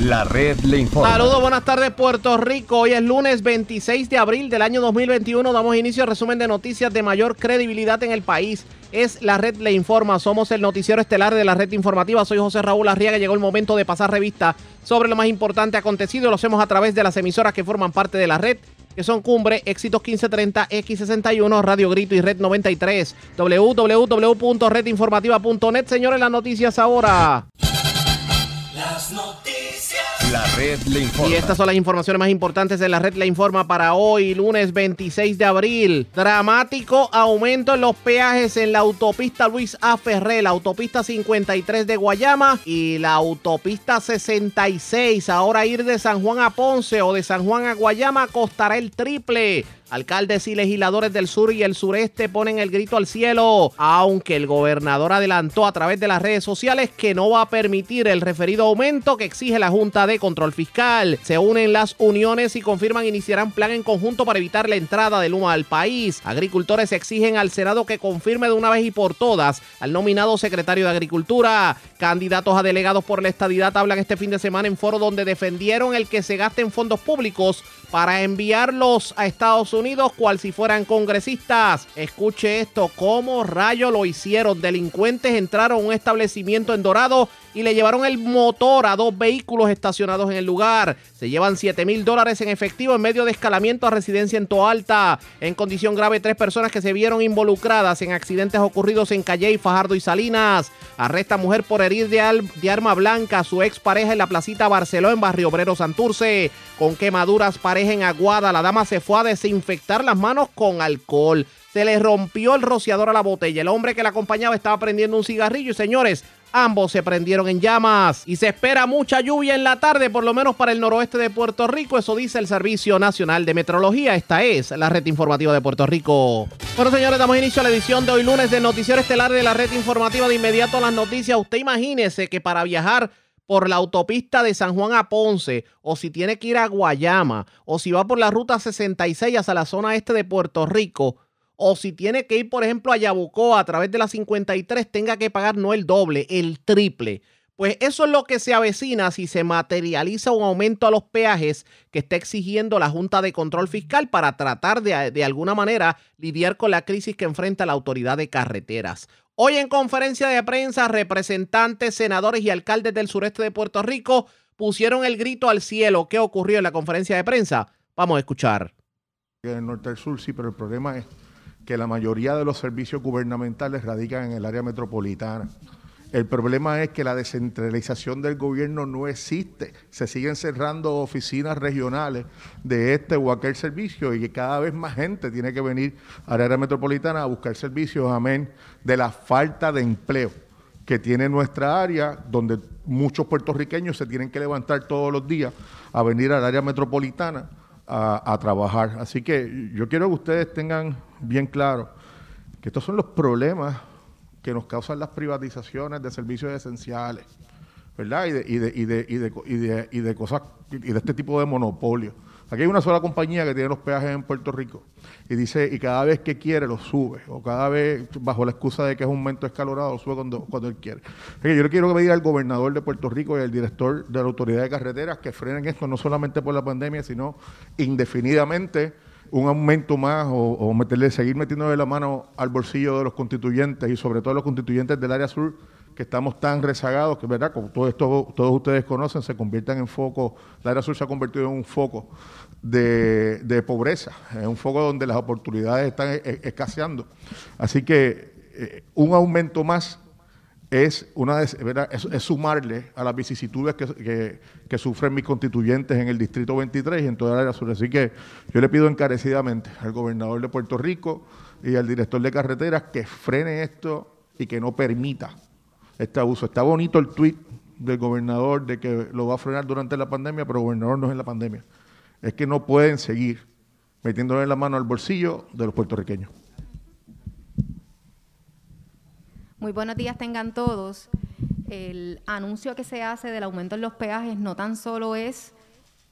La red le informa. Saludos, buenas tardes Puerto Rico. Hoy es lunes 26 de abril del año 2021. Damos inicio al resumen de noticias de mayor credibilidad en el país. Es la red le informa. Somos el noticiero estelar de la red informativa. Soy José Raúl Arriaga. Llegó el momento de pasar revista sobre lo más importante acontecido. Lo hacemos a través de las emisoras que forman parte de la red que son Cumbre, Éxitos 1530, X61, Radio Grito y Red 93. www.redinformativa.net. Señores, las noticias ahora. Las noticias. La red le informa. Y estas son las informaciones más importantes de la red La Informa para hoy, lunes 26 de abril. Dramático aumento en los peajes en la autopista Luis A. Ferré, la autopista 53 de Guayama y la autopista 66. Ahora ir de San Juan a Ponce o de San Juan a Guayama costará el triple. Alcaldes y legisladores del sur y el sureste ponen el grito al cielo, aunque el gobernador adelantó a través de las redes sociales que no va a permitir el referido aumento que exige la Junta de Control Fiscal. Se unen las uniones y confirman iniciarán plan en conjunto para evitar la entrada del humo al país. Agricultores exigen al Senado que confirme de una vez y por todas al nominado secretario de Agricultura. Candidatos a delegados por la estadidad hablan este fin de semana en foro donde defendieron el que se gasten fondos públicos para enviarlos a Estados Unidos cual si fueran congresistas. Escuche esto, ¿cómo rayo lo hicieron? Delincuentes entraron a un establecimiento en Dorado y le llevaron el motor a dos vehículos estacionados en el lugar. Se llevan 7 mil dólares en efectivo en medio de escalamiento a residencia en Toalta. En condición grave, tres personas que se vieron involucradas en accidentes ocurridos en Calle, Fajardo y Salinas. Arresta mujer por herir de, arma blanca a su expareja en la placita Barceló en Barrio Obrero Santurce. Con quemaduras pareja en Aguada, la dama se fue a desinfectar las manos con alcohol. Se le rompió el rociador a la botella. El hombre que la acompañaba estaba prendiendo un cigarrillo y señores, Ambos se prendieron en llamas y se espera mucha lluvia en la tarde, por lo menos para el noroeste de Puerto Rico. Eso dice el Servicio Nacional de Metrología. Esta es la red informativa de Puerto Rico. Bueno, señores, damos inicio a la edición de hoy lunes del Noticiero Estelar de la red informativa. De inmediato a las noticias. Usted imagínese que para viajar por la autopista de San Juan a Ponce, o si tiene que ir a Guayama, o si va por la ruta 66 hacia la zona este de Puerto Rico, o si tiene que ir, por ejemplo, a Yabucoa a través de la 53, tenga que pagar no el doble, el triple. Pues eso es lo que se avecina si se materializa un aumento a los peajes que está exigiendo la Junta de Control Fiscal para tratar de, de alguna manera lidiar con la crisis que enfrenta la autoridad de carreteras. Hoy en conferencia de prensa, representantes, senadores y alcaldes del sureste de Puerto Rico pusieron el grito al cielo. ¿Qué ocurrió en la conferencia de prensa? Vamos a escuchar. en el norte del sur, sí, pero el problema es que la mayoría de los servicios gubernamentales radican en el área metropolitana. El problema es que la descentralización del gobierno no existe. Se siguen cerrando oficinas regionales de este o aquel servicio y que cada vez más gente tiene que venir al área metropolitana a buscar servicios, amén, de la falta de empleo que tiene nuestra área, donde muchos puertorriqueños se tienen que levantar todos los días a venir al área metropolitana a, trabajar. Así que yo quiero que ustedes tengan bien claro que estos son los problemas que nos causan las privatizaciones de servicios esenciales, ¿verdad? Y de, y de, y de, y de, y de, y de cosas, y de este tipo de monopolio. Aquí hay una sola compañía que tiene los peajes en Puerto Rico y dice, y cada vez que quiere los sube, o cada vez, bajo la excusa de que es un momento escalorado, lo sube cuando, cuando él quiere. Yo le quiero pedir al gobernador de Puerto Rico y al director de la Autoridad de Carreteras que frenen esto no solamente por la pandemia, sino indefinidamente un aumento más o, o meterle, seguir metiéndole la mano al bolsillo de los constituyentes y sobre todo los constituyentes del área sur que estamos tan rezagados que, ¿verdad? Como todo esto todos ustedes conocen, se conviertan en foco, la área sur se ha convertido en un foco de, de pobreza, en un foco donde las oportunidades están e- e- escaseando. Así que eh, un aumento más es, una es, sumarle a las vicisitudes que, que- sufren mis constituyentes en el Distrito 23 y en toda el área sur. Así que yo le pido encarecidamente al gobernador de Puerto Rico y al director de carreteras que frene esto y que no permita este abuso. Está bonito el tuit del gobernador de que lo va a frenar durante la pandemia, pero el gobernador no es en la pandemia. Es que no pueden seguir metiéndole la mano al bolsillo de los puertorriqueños. Muy buenos días tengan todos. El anuncio que se hace del aumento en los peajes no tan solo es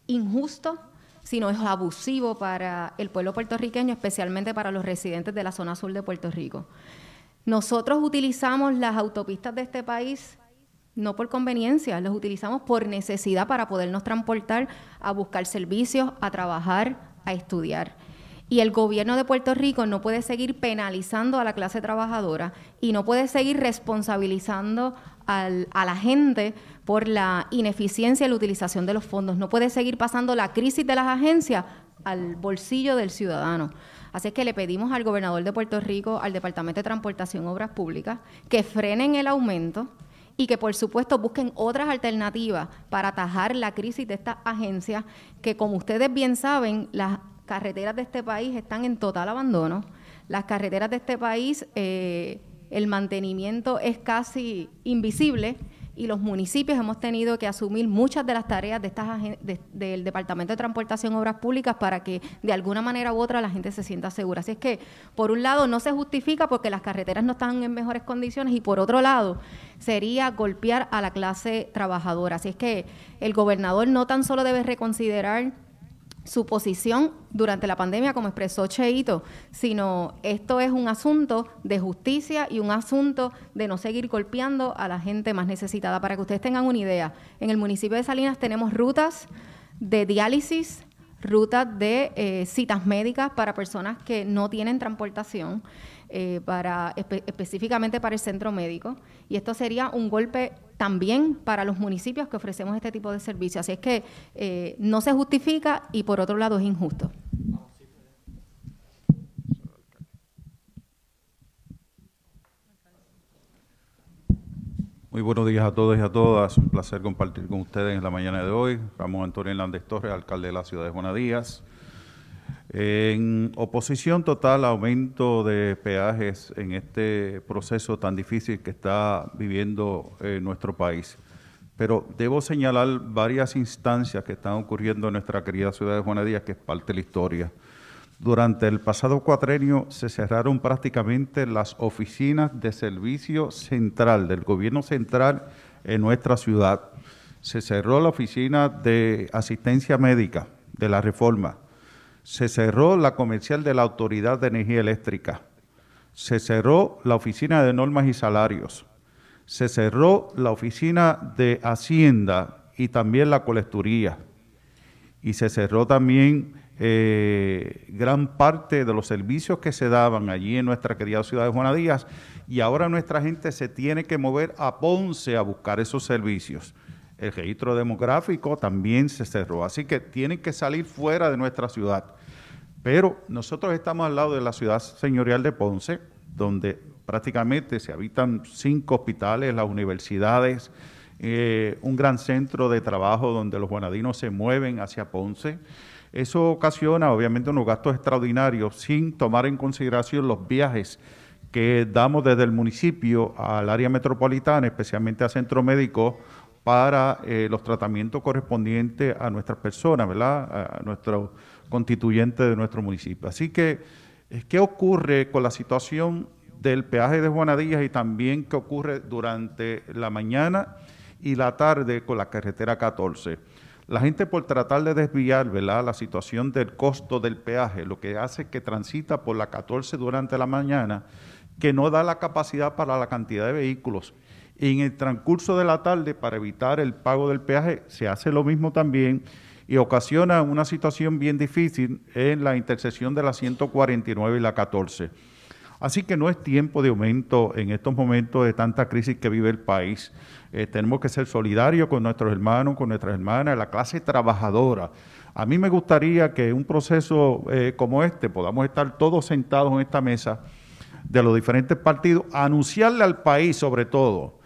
injusto, sino es abusivo para el pueblo puertorriqueño, especialmente para los residentes de la zona sur de Puerto Rico. Nosotros utilizamos las autopistas de este país no por conveniencia, los utilizamos por necesidad para podernos transportar a buscar servicios, a trabajar, a estudiar. Y el gobierno de Puerto Rico no puede seguir penalizando a la clase trabajadora y no puede seguir responsabilizando al, a la gente por la ineficiencia y la utilización de los fondos. No puede seguir pasando la crisis de las agencias al bolsillo del ciudadano. Así es que le pedimos al gobernador de Puerto Rico, al Departamento de Transportación y Obras Públicas, que frenen el aumento y que por supuesto busquen otras alternativas para atajar la crisis de estas agencias que como ustedes bien saben, las carreteras de este país están en total abandono. Las carreteras de este país, eh, el mantenimiento es casi invisible y los municipios hemos tenido que asumir muchas de las tareas de estas del Departamento de Transportación y Obras Públicas para que de alguna manera u otra la gente se sienta segura. Así es que, por un lado, no se justifica porque las carreteras no están en mejores condiciones y por otro lado, sería golpear a la clase trabajadora. Así es que el gobernador no tan solo debe reconsiderar su posición durante la pandemia, como expresó Cheito, sino esto es un asunto de justicia y un asunto de no seguir golpeando a la gente más necesitada. Para que ustedes tengan una idea, en el municipio de Salinas tenemos rutas de diálisis, rutas de eh, citas médicas para personas que no tienen transportación, eh, para, específicamente para el centro médico. Y esto sería un golpe también para los municipios que ofrecemos este tipo de servicios. Así es que eh, no se justifica y por otro lado es injusto. Muy buenos días a todos y a todas. Un placer compartir con ustedes en la mañana de hoy. Ramón Antonio Hernández Torres, alcalde de la ciudad de Juana Díaz. En oposición total al aumento de peajes en este proceso tan difícil que está viviendo eh, nuestro país. Pero debo señalar varias instancias que están ocurriendo en nuestra querida ciudad de Juana Díaz, que es parte de la historia. Durante el pasado cuatrenio se cerraron prácticamente las oficinas de servicio central del gobierno central en nuestra ciudad. Se cerró la oficina de asistencia médica de la reforma se cerró la comercial de la Autoridad de Energía Eléctrica, se cerró la oficina de normas y salarios, se cerró la oficina de Hacienda y también la colecturía, y se cerró también eh, gran parte de los servicios que se daban allí en nuestra querida ciudad de Juana Díaz, y ahora nuestra gente se tiene que mover a Ponce a buscar esos servicios el registro demográfico también se cerró. Así que tienen que salir fuera de nuestra ciudad. Pero nosotros estamos al lado de la ciudad señorial de Ponce, donde prácticamente se habitan cinco hospitales, las universidades, eh, un gran centro de trabajo donde los guanadinos se mueven hacia Ponce. Eso ocasiona obviamente unos gastos extraordinarios sin tomar en consideración los viajes que damos desde el municipio al área metropolitana, especialmente al centro médico para eh, los tratamientos correspondientes a nuestras personas, ¿verdad? A nuestros constituyentes de nuestro municipio. Así que, eh, ¿qué ocurre con la situación del peaje de Juanadías y también qué ocurre durante la mañana y la tarde con la carretera 14? La gente por tratar de desviar ¿verdad? la situación del costo del peaje, lo que hace que transita por la 14 durante la mañana, que no da la capacidad para la cantidad de vehículos en el transcurso de la tarde, para evitar el pago del peaje, se hace lo mismo también y ocasiona una situación bien difícil en la intersección de la 149 y la 14. Así que no es tiempo de aumento en estos momentos de tanta crisis que vive el país. Eh, tenemos que ser solidarios con nuestros hermanos, con nuestras hermanas, la clase trabajadora. A mí me gustaría que un proceso eh, como este podamos estar todos sentados en esta mesa de los diferentes partidos, anunciarle al país sobre todo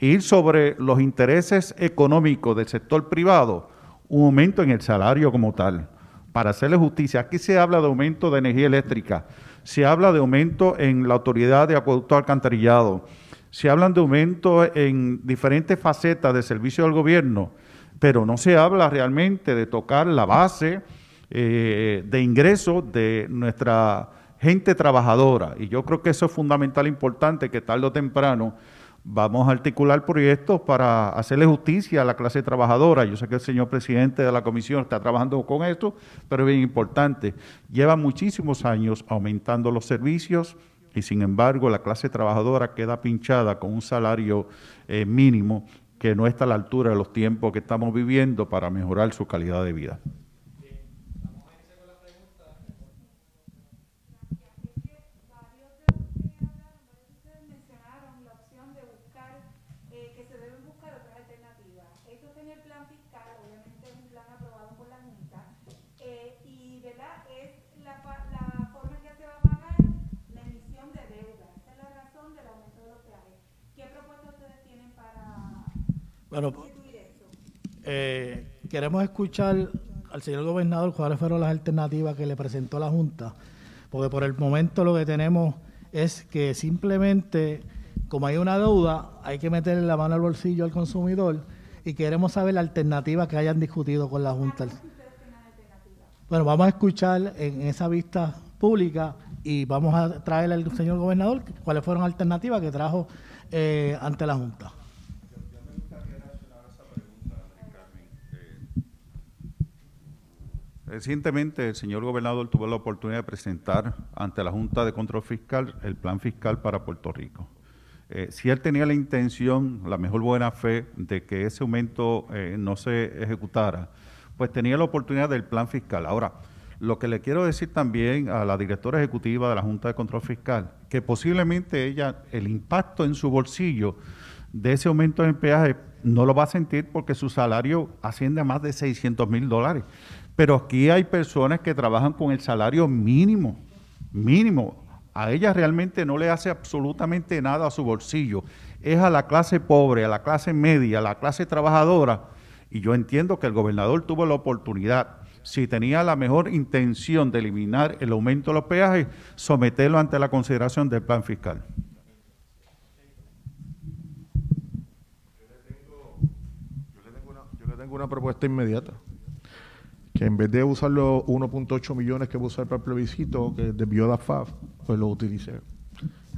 ir sobre los intereses económicos del sector privado, un aumento en el salario como tal, para hacerle justicia. Aquí se habla de aumento de energía eléctrica, se habla de aumento en la autoridad de acueducto alcantarillado, se hablan de aumento en diferentes facetas del servicio del gobierno, pero no se habla realmente de tocar la base eh, de ingresos de nuestra gente trabajadora. Y yo creo que eso es fundamental, importante, que tarde o temprano Vamos a articular proyectos para hacerle justicia a la clase trabajadora. Yo sé que el señor presidente de la comisión está trabajando con esto, pero es bien importante. Lleva muchísimos años aumentando los servicios y sin embargo la clase trabajadora queda pinchada con un salario eh, mínimo que no está a la altura de los tiempos que estamos viviendo para mejorar su calidad de vida. mencionaron la opción de buscar, eh, que se deben buscar otras alternativas. Esto está en el plan fiscal, obviamente es un plan aprobado por la Junta, eh, y ¿verdad? es la, fa- la forma en que se va a pagar la emisión de deuda. Esa es la razón del aumento de los peajes. ¿Qué propuestas ustedes tienen para Bueno, eh, queremos escuchar al señor gobernador cuáles fueron las alternativas que le presentó la Junta, porque por el momento lo que tenemos es que simplemente, como hay una deuda, hay que meterle la mano al bolsillo al consumidor y queremos saber la alternativa que hayan discutido con la Junta. Bueno, vamos a escuchar en esa vista pública y vamos a traer al señor gobernador cuáles fueron las alternativas que trajo eh, ante la Junta. Recientemente el señor gobernador tuvo la oportunidad de presentar ante la Junta de Control Fiscal el plan fiscal para Puerto Rico. Eh, si él tenía la intención, la mejor buena fe, de que ese aumento eh, no se ejecutara, pues tenía la oportunidad del plan fiscal. Ahora, lo que le quiero decir también a la directora ejecutiva de la Junta de Control Fiscal, que posiblemente ella, el impacto en su bolsillo de ese aumento en peaje no lo va a sentir porque su salario asciende a más de 600 mil dólares. Pero aquí hay personas que trabajan con el salario mínimo, mínimo. A ella realmente no le hace absolutamente nada a su bolsillo. Es a la clase pobre, a la clase media, a la clase trabajadora. Y yo entiendo que el gobernador tuvo la oportunidad, si tenía la mejor intención de eliminar el aumento de los peajes, someterlo ante la consideración del plan fiscal. Yo le tengo una, yo le tengo una propuesta inmediata. Que en vez de usar los 1.8 millones que va a usar para el plebiscito, que desvió la FAF, pues lo utilice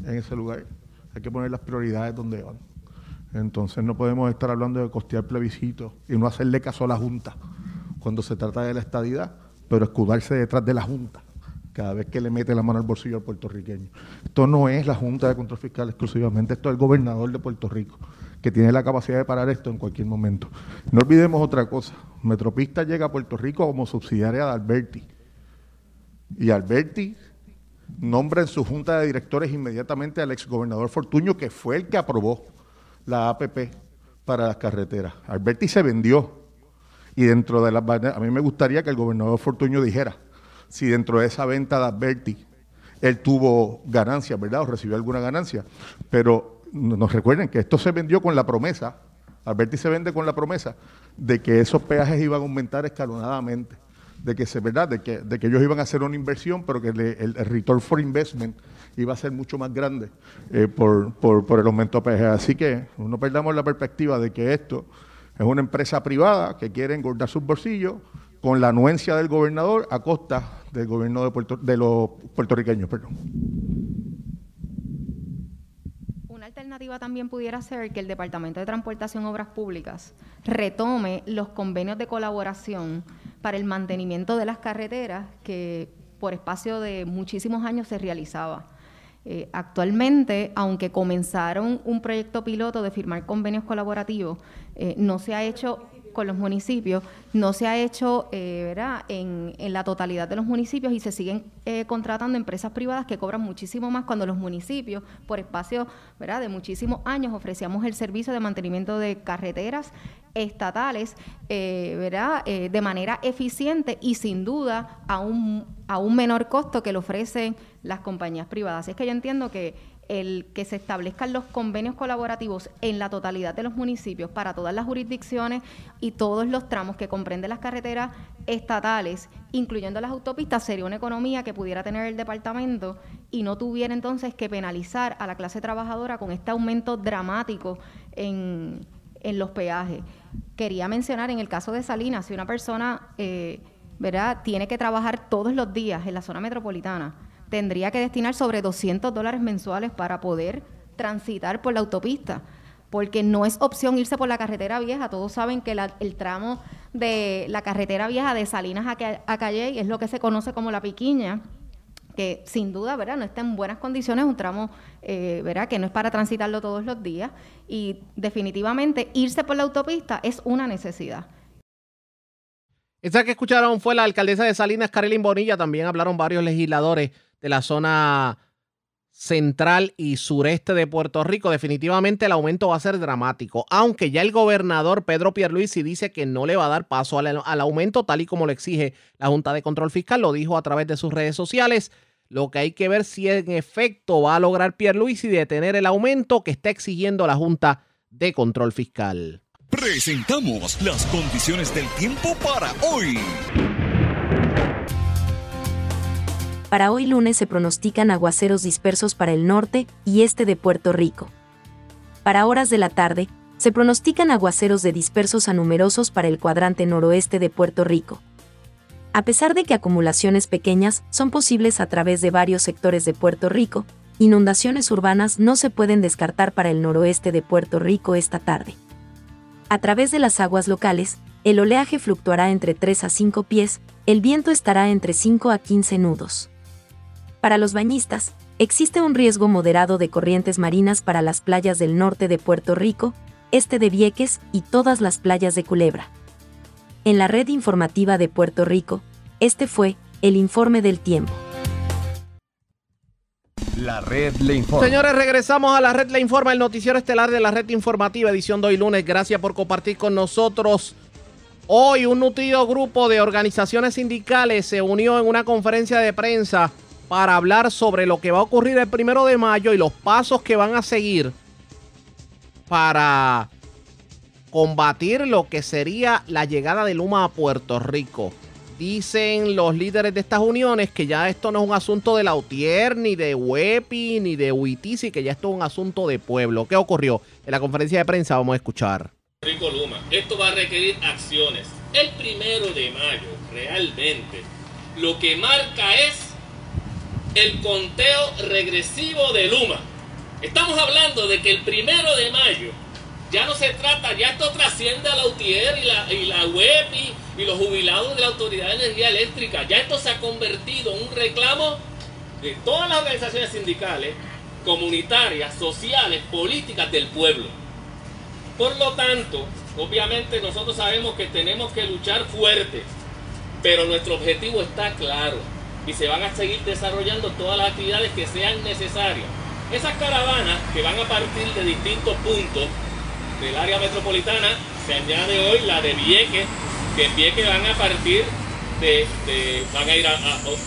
en ese lugar. Hay que poner las prioridades donde van. Entonces no podemos estar hablando de costear plebiscitos y no hacerle caso a la Junta cuando se trata de la estadidad, pero escudarse detrás de la Junta cada vez que le mete la mano al bolsillo al puertorriqueño. Esto no es la Junta de Control Fiscal exclusivamente, esto es el gobernador de Puerto Rico, que tiene la capacidad de parar esto en cualquier momento. No olvidemos otra cosa, Metropista llega a Puerto Rico como subsidiaria de Alberti, y Alberti nombra en su junta de directores inmediatamente al exgobernador Fortuño, que fue el que aprobó la APP para las carreteras. Alberti se vendió, y dentro de las... A mí me gustaría que el gobernador Fortuño dijera, si dentro de esa venta de Adverti él tuvo ganancias, ¿verdad? O recibió alguna ganancia. Pero nos recuerden que esto se vendió con la promesa, Alberti se vende con la promesa de que esos peajes iban a aumentar escalonadamente, de que ¿verdad? De de que ellos iban a hacer una inversión, pero que el, return for investment iba a ser mucho más grande eh, por, por, por el aumento de peajes. Así que no perdamos la perspectiva de que esto es una empresa privada que quiere engordar sus bolsillos con la anuencia del gobernador a costa del gobierno de, Puerto, de los puertorriqueños. Perdón. Una también pudiera ser que el Departamento de Transportación Obras Públicas retome los convenios de colaboración para el mantenimiento de las carreteras que por espacio de muchísimos años se realizaba. Eh, actualmente, aunque comenzaron un proyecto piloto de firmar convenios colaborativos, eh, no se ha hecho con los municipios, no se ha hecho eh, ¿verdad? En, en la totalidad de los municipios y se siguen eh, contratando empresas privadas que cobran muchísimo más cuando los municipios, por espacio ¿verdad? de muchísimos años, ofrecíamos el servicio de mantenimiento de carreteras estatales eh, ¿verdad? Eh, de manera eficiente y sin duda a un, a un menor costo que lo ofrecen las compañías privadas. Así es que yo entiendo que el que se establezcan los convenios colaborativos en la totalidad de los municipios para todas las jurisdicciones y todos los tramos que comprenden las carreteras estatales, incluyendo las autopistas, sería una economía que pudiera tener el departamento y no tuviera entonces que penalizar a la clase trabajadora con este aumento dramático en, en los peajes. Quería mencionar en el caso de Salinas, si una persona eh, ¿verdad? tiene que trabajar todos los días en la zona metropolitana, tendría que destinar sobre 200 dólares mensuales para poder transitar por la autopista, porque no es opción irse por la carretera vieja. Todos saben que el tramo de la carretera vieja de Salinas a, a Calley es lo que se conoce como la piquiña, que sin duda, ¿verdad? No está en buenas condiciones, un tramo, eh, ¿verdad? Que no es para transitarlo todos los días y definitivamente irse por la autopista es una necesidad. Esa que escucharon fue la alcaldesa de Salinas, Carolyn Bonilla. También hablaron varios legisladores de la zona central y sureste de Puerto Rico, definitivamente el aumento va a ser dramático, aunque ya el gobernador Pedro Pierluisi dice que no le va a dar paso al, al, aumento tal y como lo exige la Junta de Control Fiscal, lo dijo a través de sus redes sociales. Lo que hay que ver si en efecto va a lograr Pierluisi detener el aumento que está exigiendo la Junta de Control Fiscal. Presentamos las condiciones del tiempo para hoy. Para hoy lunes se pronostican aguaceros dispersos para el norte y este de Puerto Rico. Para horas de la tarde, se pronostican aguaceros de dispersos a numerosos para el cuadrante noroeste de Puerto Rico. A pesar de que acumulaciones pequeñas son posibles a través de varios sectores de Puerto Rico, inundaciones urbanas no se pueden descartar para el noroeste de Puerto Rico esta tarde. A través de las aguas locales, el oleaje fluctuará entre 3 a 5 pies, el viento estará entre 5 a 15 nudos. Para los bañistas, existe un riesgo moderado de corrientes marinas para las playas del norte de Puerto Rico, este de Vieques y todas las playas de Culebra. En la red informativa de Puerto Rico, este fue el informe del tiempo. La red le informa. Señores, regresamos a la red le informa, el noticiero estelar de la red informativa, edición de hoy lunes. Gracias por compartir con nosotros. Hoy un nutrido grupo de organizaciones sindicales se unió en una conferencia de prensa para hablar sobre lo que va a ocurrir el primero de mayo y los pasos que van a seguir para combatir lo que sería la llegada de Luma a Puerto Rico. Dicen los líderes de estas uniones que ya esto no es un asunto de la UTIER, ni de WEPI, ni de UITISI, que ya esto es un asunto de pueblo. ¿Qué ocurrió? En la conferencia de prensa vamos a escuchar. Rico Luma. Esto va a requerir acciones. El primero de mayo, realmente, lo que marca es el conteo regresivo de Luma. Estamos hablando de que el primero de mayo ya no se trata, ya esto trasciende a la UTIER y la, y la UEPI y los jubilados de la Autoridad de Energía Eléctrica. Ya esto se ha convertido en un reclamo de todas las organizaciones sindicales, comunitarias, sociales, políticas del pueblo. Por lo tanto, obviamente nosotros sabemos que tenemos que luchar fuerte, pero nuestro objetivo está claro y se van a seguir desarrollando todas las actividades que sean necesarias. Esas caravanas que van a partir de distintos puntos del área metropolitana, se añade hoy la de Vieques, que en Vieques van a partir de, van a ir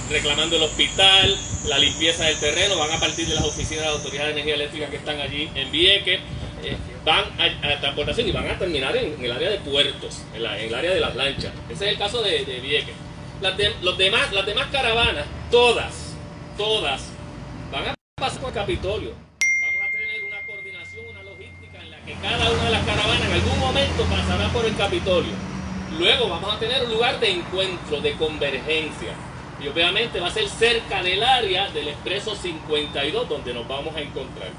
reclamando el hospital, la limpieza del terreno, van a partir de las oficinas de la Autoridad de Energía Eléctrica que están allí en Vieques, eh, van a, a, transportación y van a terminar en, en el área de puertos, en, la, en, el área de las lanchas. Ese es el caso de, de Vieques. Las, de, los demás, las demás caravanas, todas, todas, van a pasar por Capitolio. Vamos a tener una coordinación, una logística en la que cada una de las caravanas en algún momento pasará por el Capitolio. Luego vamos a tener un lugar de encuentro, de convergencia. Y obviamente va a ser cerca del área del Expreso 52 donde nos vamos a encontrar.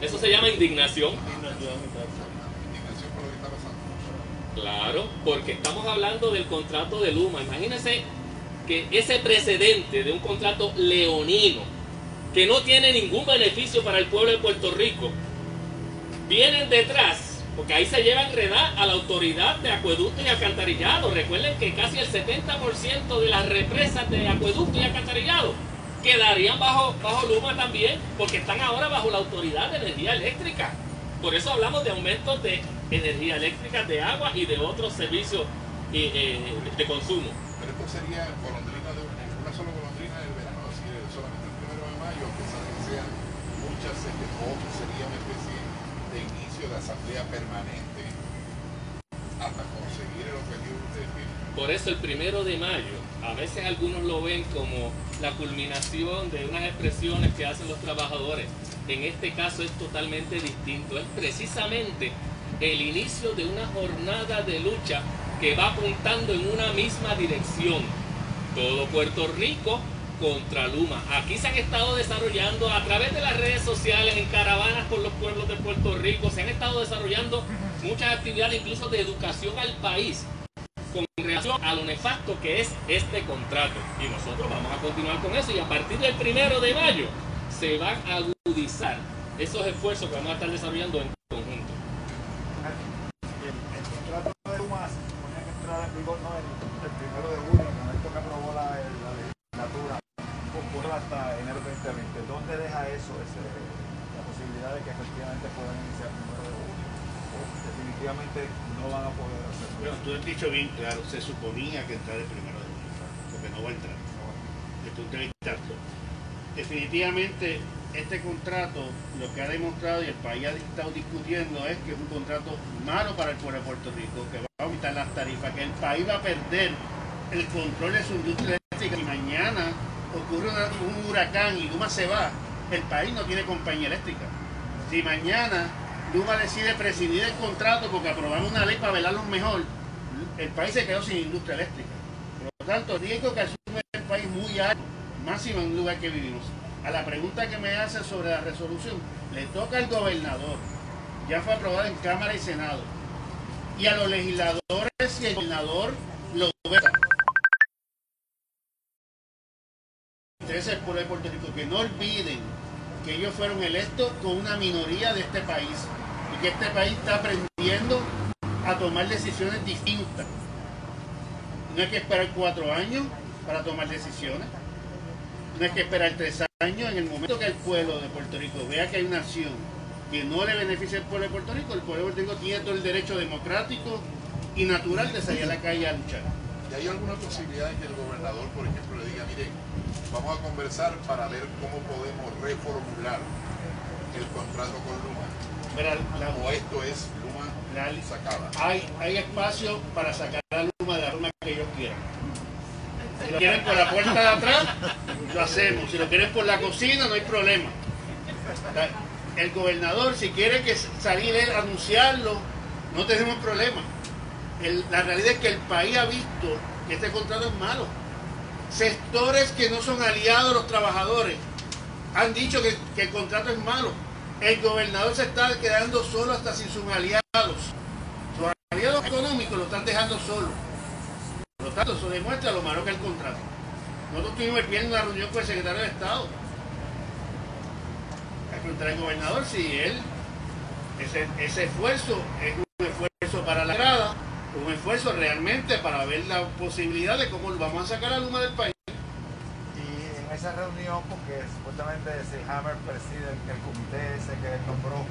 Eso se llama indignación. Claro, porque estamos hablando del contrato de Luma. Imagínense que ese precedente de un contrato leonino que no tiene ningún beneficio para el pueblo de Puerto Rico, vienen detrás, porque ahí se lleva enredar a la autoridad de acueducto y alcantarillado. Recuerden que casi el 70% de las represas de acueducto y alcantarillado quedarían bajo, bajo Luma también, porque están ahora bajo la autoridad de energía eléctrica. Por eso hablamos de aumentos de energía eléctrica, de agua y de otros servicios eh, eh, de consumo. Pero esto sería golondrina de una sola golondrina del verano, así de solamente el primero de mayo, a pesar de que sean muchas, este, o sería una especie de inicio de asamblea permanente hasta conseguir el objetivo de Por eso el primero de mayo, a veces algunos lo ven como la culminación de unas expresiones que hacen los trabajadores. En este caso es totalmente distinto. Es precisamente el inicio de una jornada de lucha que va apuntando en una misma dirección. Todo Puerto Rico contra Luma. Aquí se han estado desarrollando a través de las redes sociales, en caravanas por los pueblos de Puerto Rico, se han estado desarrollando muchas actividades incluso de educación al país con relación a lo nefasto que es este contrato. Y nosotros vamos a continuar con eso y a partir del primero de mayo se van a agudizar esos esfuerzos que vamos a estar desarrollando en conjunto. El contrato de Luma se suponía que entrara en vigor no, el, el primero de junio, con esto que aprobó la, la legislatura, ocurre hasta enero 2020. ¿Dónde deja eso ese, la posibilidad de que efectivamente puedan iniciar el primero de junio? ¿O definitivamente no van a poder dicho bien claro, se suponía que entrara el primero de junio, porque no va a entrar. Desde vista. Definitivamente, este contrato lo que ha demostrado y el país ha estado discutiendo es que es un contrato malo para el pueblo de Puerto Rico, que va a aumentar las tarifas, que el país va a perder el control de su industria eléctrica. Si mañana ocurre un huracán y Luma se va, el país no tiene compañía eléctrica. Si mañana Luma decide presidir el contrato porque aprobamos una ley para velarlo mejor, el país se quedó sin industria eléctrica. Por lo tanto, el riesgo que asume el país muy alto, máximo en un lugar que vivimos. A la pregunta que me hace sobre la resolución, le toca al gobernador, ya fue aprobada en Cámara y Senado, y a los legisladores si el gobernador lo veta. Pueblo de Puerto Rico, que no olviden que ellos fueron electos con una minoría de este país y que este país está aprendiendo a tomar decisiones distintas. No hay que esperar cuatro años para tomar decisiones. No hay que esperar tres años. En el momento que el pueblo de Puerto Rico vea que hay una acción que no le beneficia al pueblo de Puerto Rico, el pueblo de Puerto Rico tiene todo el derecho democrático y natural de salir a la calle a luchar. ¿Y hay alguna posibilidad de que el gobernador, por ejemplo, le diga, mire, vamos a conversar para ver cómo podemos reformular el contrato con Luma? Verá, la- o esto es Hay, hay espacio para sacar la luma de la forma que ellos quieran. Si lo quieren por la puerta de atrás, lo hacemos. Si lo quieren por la cocina, no hay problema. El gobernador, si quiere que salir él anunciarlo, no tenemos problema. La realidad es que el país ha visto que este contrato es malo. Sectores que no son aliados a los trabajadores han dicho que el contrato es malo. El gobernador se está quedando solo hasta sin sus aliados. Sus aliados económicos lo están dejando solo. Por lo tanto, eso demuestra lo malo que es el contrato. Nosotros tuvimos el viernes una reunión con el secretario de Estado. A preguntar al gobernador si él, ese, ese esfuerzo es un esfuerzo para la grada, un esfuerzo realmente para ver la posibilidad de cómo vamos a sacar a Luma del país. Esa reunión, porque supuestamente Hammer preside el, comité ese que él nombró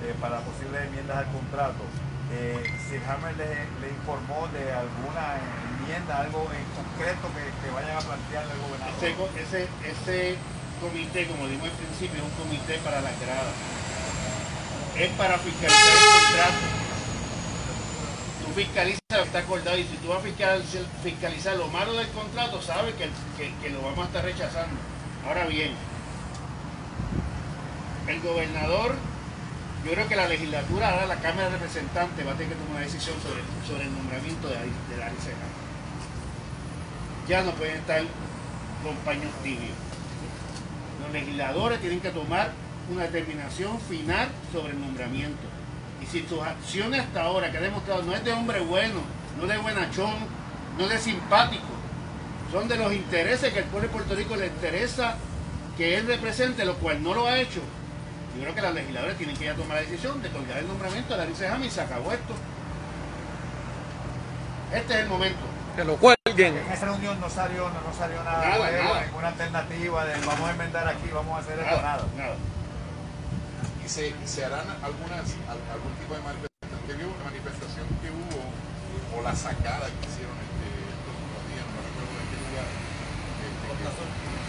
eh, para posibles enmiendas al contrato, eh, Hammer le, le informó de alguna enmienda, algo en concreto que, que vayan a plantearle al gobernador. Ese, ese, ese comité, como dijimos al principio, es un comité para las gradas. Es para fiscalizar el contrato. Que está acordado y si tú vas a fiscalizar, lo malo del contrato, sabes que, que- lo vamos a estar rechazando. Ahora bien, el gobernador, yo creo que la legislatura, ahora la Cámara de Representantes va a tener que tomar una decisión sobre, sobre el nombramiento de, Ari- de Larry Serrano. Ya no pueden estar con paños tibios. Los legisladores tienen que tomar una determinación final sobre el nombramiento. Y si sus acciones hasta ahora, que ha demostrado, no es de hombre bueno, no de buenachón, no de simpático, son de los intereses que el pueblo de Puerto Rico le interesa que él represente, lo cual no lo ha hecho. Yo creo que los legisladores tienen que ya tomar la decisión de colgar el nombramiento de la Jami y se acabó esto. Este es el momento. Que lo cuelguen. En esa reunión no salió, no, no salió nada, Nada, nuevo, nada. ninguna alternativa de vamos a enmendar aquí, vamos a hacer esto, nada. nada. ¿Y se, se harán algunas, al- algún tipo de manifestación? Que hubo una manifestación que hubo, o la sacada que hicieron este, estos últimos días, no recuerdo en qué lugar, este, que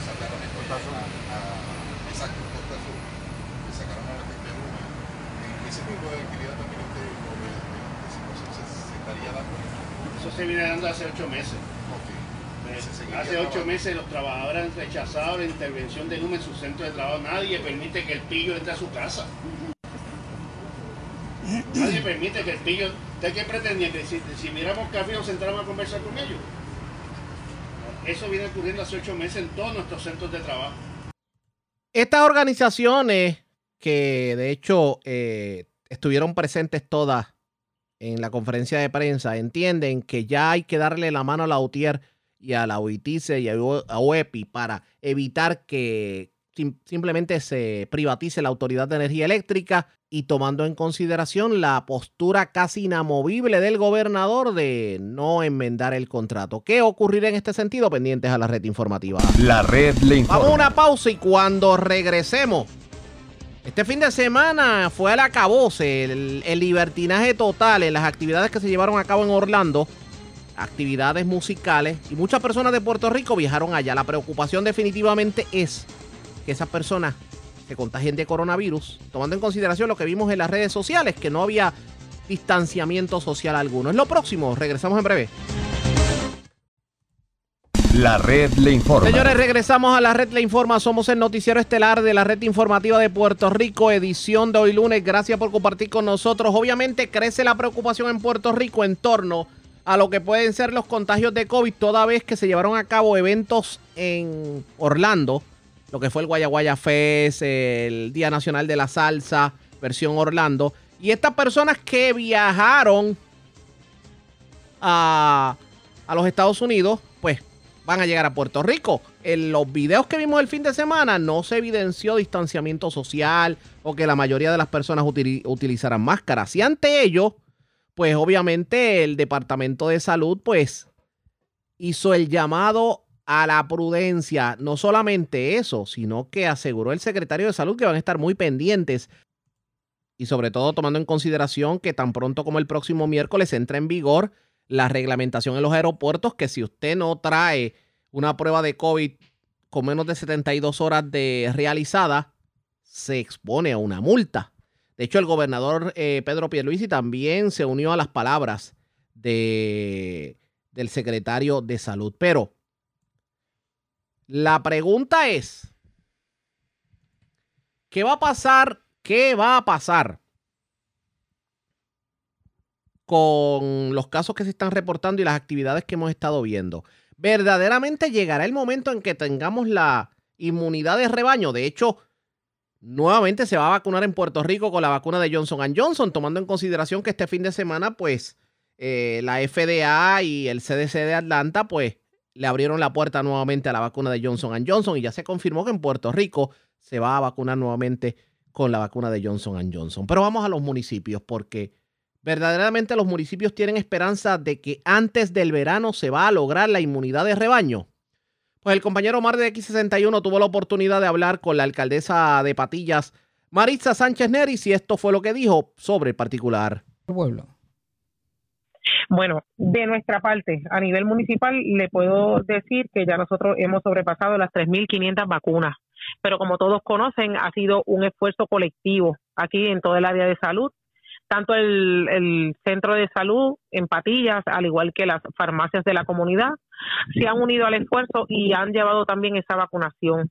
sacaron este, a, a, exacto, Costa Azul, que sacaron a la gente de Luma. Ese tipo de actividad también este, de, de- de situación se, se estaría dando. Eso se viene dando hace ocho meses. Hace ocho meses los trabajadores han rechazado la intervención de Luma en su centro de trabajo. Nadie permite que el pillo entre a su casa. Nadie permite que el pillo... ¿Usted qué pretendía? Que si, si miramos café nos sentáramos a conversar con ellos. Eso viene ocurriendo hace ocho meses en todos nuestros centros de trabajo. Estas organizaciones que de hecho eh, estuvieron presentes todas en la conferencia de prensa entienden que ya hay que darle la mano a la UTIER y a la UITICE y a UEPI para evitar que simplemente se privatice la Autoridad de Energía Eléctrica y tomando en consideración la postura casi inamovible del gobernador de no enmendar el contrato. ¿Qué ocurrirá en este sentido? Pendientes a la red informativa. La red le informa. Vamos a una pausa y cuando regresemos este fin de semana fue al acabose el, el libertinaje total en las actividades que se llevaron a cabo en Orlando, actividades musicales, y muchas personas de Puerto Rico viajaron allá. La preocupación definitivamente es que esas personas se contagien de coronavirus, tomando en consideración lo que vimos en las redes sociales, que no había distanciamiento social alguno. Es lo próximo, regresamos en breve. La red le informa. Señores, regresamos a la red le informa. Somos el noticiero estelar de la red informativa de Puerto Rico, edición de hoy lunes. Gracias por compartir con nosotros. Obviamente crece la preocupación en Puerto Rico en torno a lo que pueden ser los contagios de COVID, toda vez que se llevaron a cabo eventos en Orlando, lo que fue el Guayaguaya Fest, el Día Nacional de la Salsa, versión Orlando. Y estas personas que viajaron a, a los Estados Unidos, pues van a llegar a Puerto Rico. En los videos que vimos el fin de semana no se evidenció distanciamiento social o que la mayoría de las personas utilizaran máscaras. Y ante ello, pues obviamente el Departamento de Salud pues hizo el llamado a la prudencia. No solamente eso, sino que aseguró el secretario de Salud que van a estar muy pendientes y sobre todo tomando en consideración que tan pronto como el próximo miércoles entra en vigor la reglamentación en los aeropuertos que si usted no trae una prueba de COVID con menos de 72 horas de realizada, se expone a una multa. De hecho, el gobernador eh, Pedro Pierluisi también se unió a las palabras de, del secretario de salud. Pero la pregunta es, ¿qué va a pasar? ¿Qué va a pasar con los casos que se están reportando y las actividades que hemos estado viendo. Verdaderamente llegará el momento en que tengamos la inmunidad de rebaño. De hecho, nuevamente se va a vacunar en Puerto Rico con la vacuna de Johnson Johnson, tomando en consideración que este fin de semana, pues, eh, la FDA y el CDC de Atlanta, pues, le abrieron la puerta nuevamente a la vacuna de Johnson Johnson y ya se confirmó que en Puerto Rico se va a vacunar nuevamente con la vacuna de Johnson Johnson. Pero vamos a los municipios porque ¿Verdaderamente los municipios tienen esperanza de que antes del verano se va a lograr la inmunidad de rebaño? Pues el compañero Omar de X61 tuvo la oportunidad de hablar con la alcaldesa de Patillas, Maritza Sánchez Neris, y esto fue lo que dijo sobre el particular. Pueblo. Bueno, de nuestra parte, a nivel municipal, le puedo decir que ya nosotros hemos sobrepasado las 3.500 vacunas, pero como todos conocen, ha sido un esfuerzo colectivo aquí en todo el área de salud tanto el, centro de salud en Patillas, al igual que las farmacias de la comunidad, se han unido al esfuerzo y han llevado también esa vacunación.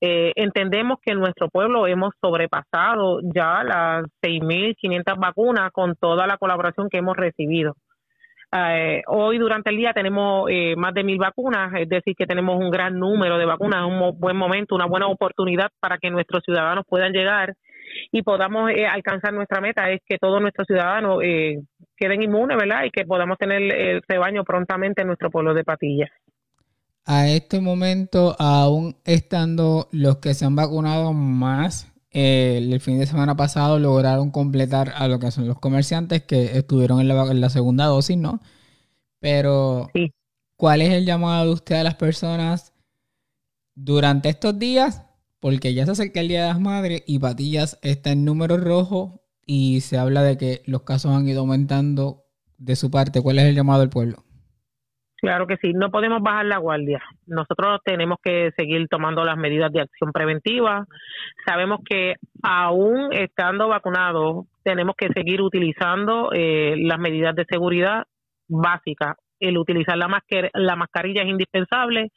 Eh, entendemos que en nuestro pueblo hemos sobrepasado ya las 6.500 vacunas con toda la colaboración que hemos recibido. Eh, hoy durante el día tenemos eh, más de mil vacunas, es decir, que tenemos un gran número de vacunas, un buen momento, una buena oportunidad para que nuestros ciudadanos puedan llegar y podamos eh, alcanzar nuestra meta es que todos nuestros ciudadanos eh, queden inmunes, ¿verdad? Y que podamos tener el rebaño prontamente en nuestro pueblo de Patillas. A este momento, aún estando los que se han vacunado más, eh, el fin de semana pasado lograron completar a lo que son los comerciantes que estuvieron en la, en la segunda dosis, ¿no? Pero, ¿cuál es el llamado de usted a las personas durante estos días porque ya se acerca el Día de las Madres y Patillas está en número rojo y se habla de que los casos han ido aumentando de su parte. ¿Cuál es el llamado del pueblo? Claro que sí, no podemos bajar la guardia. Nosotros tenemos que seguir tomando las medidas de acción preventiva. Sabemos que aún estando vacunados, tenemos que seguir utilizando eh, las medidas de seguridad básicas el utilizar la, la mascarilla es indispensable,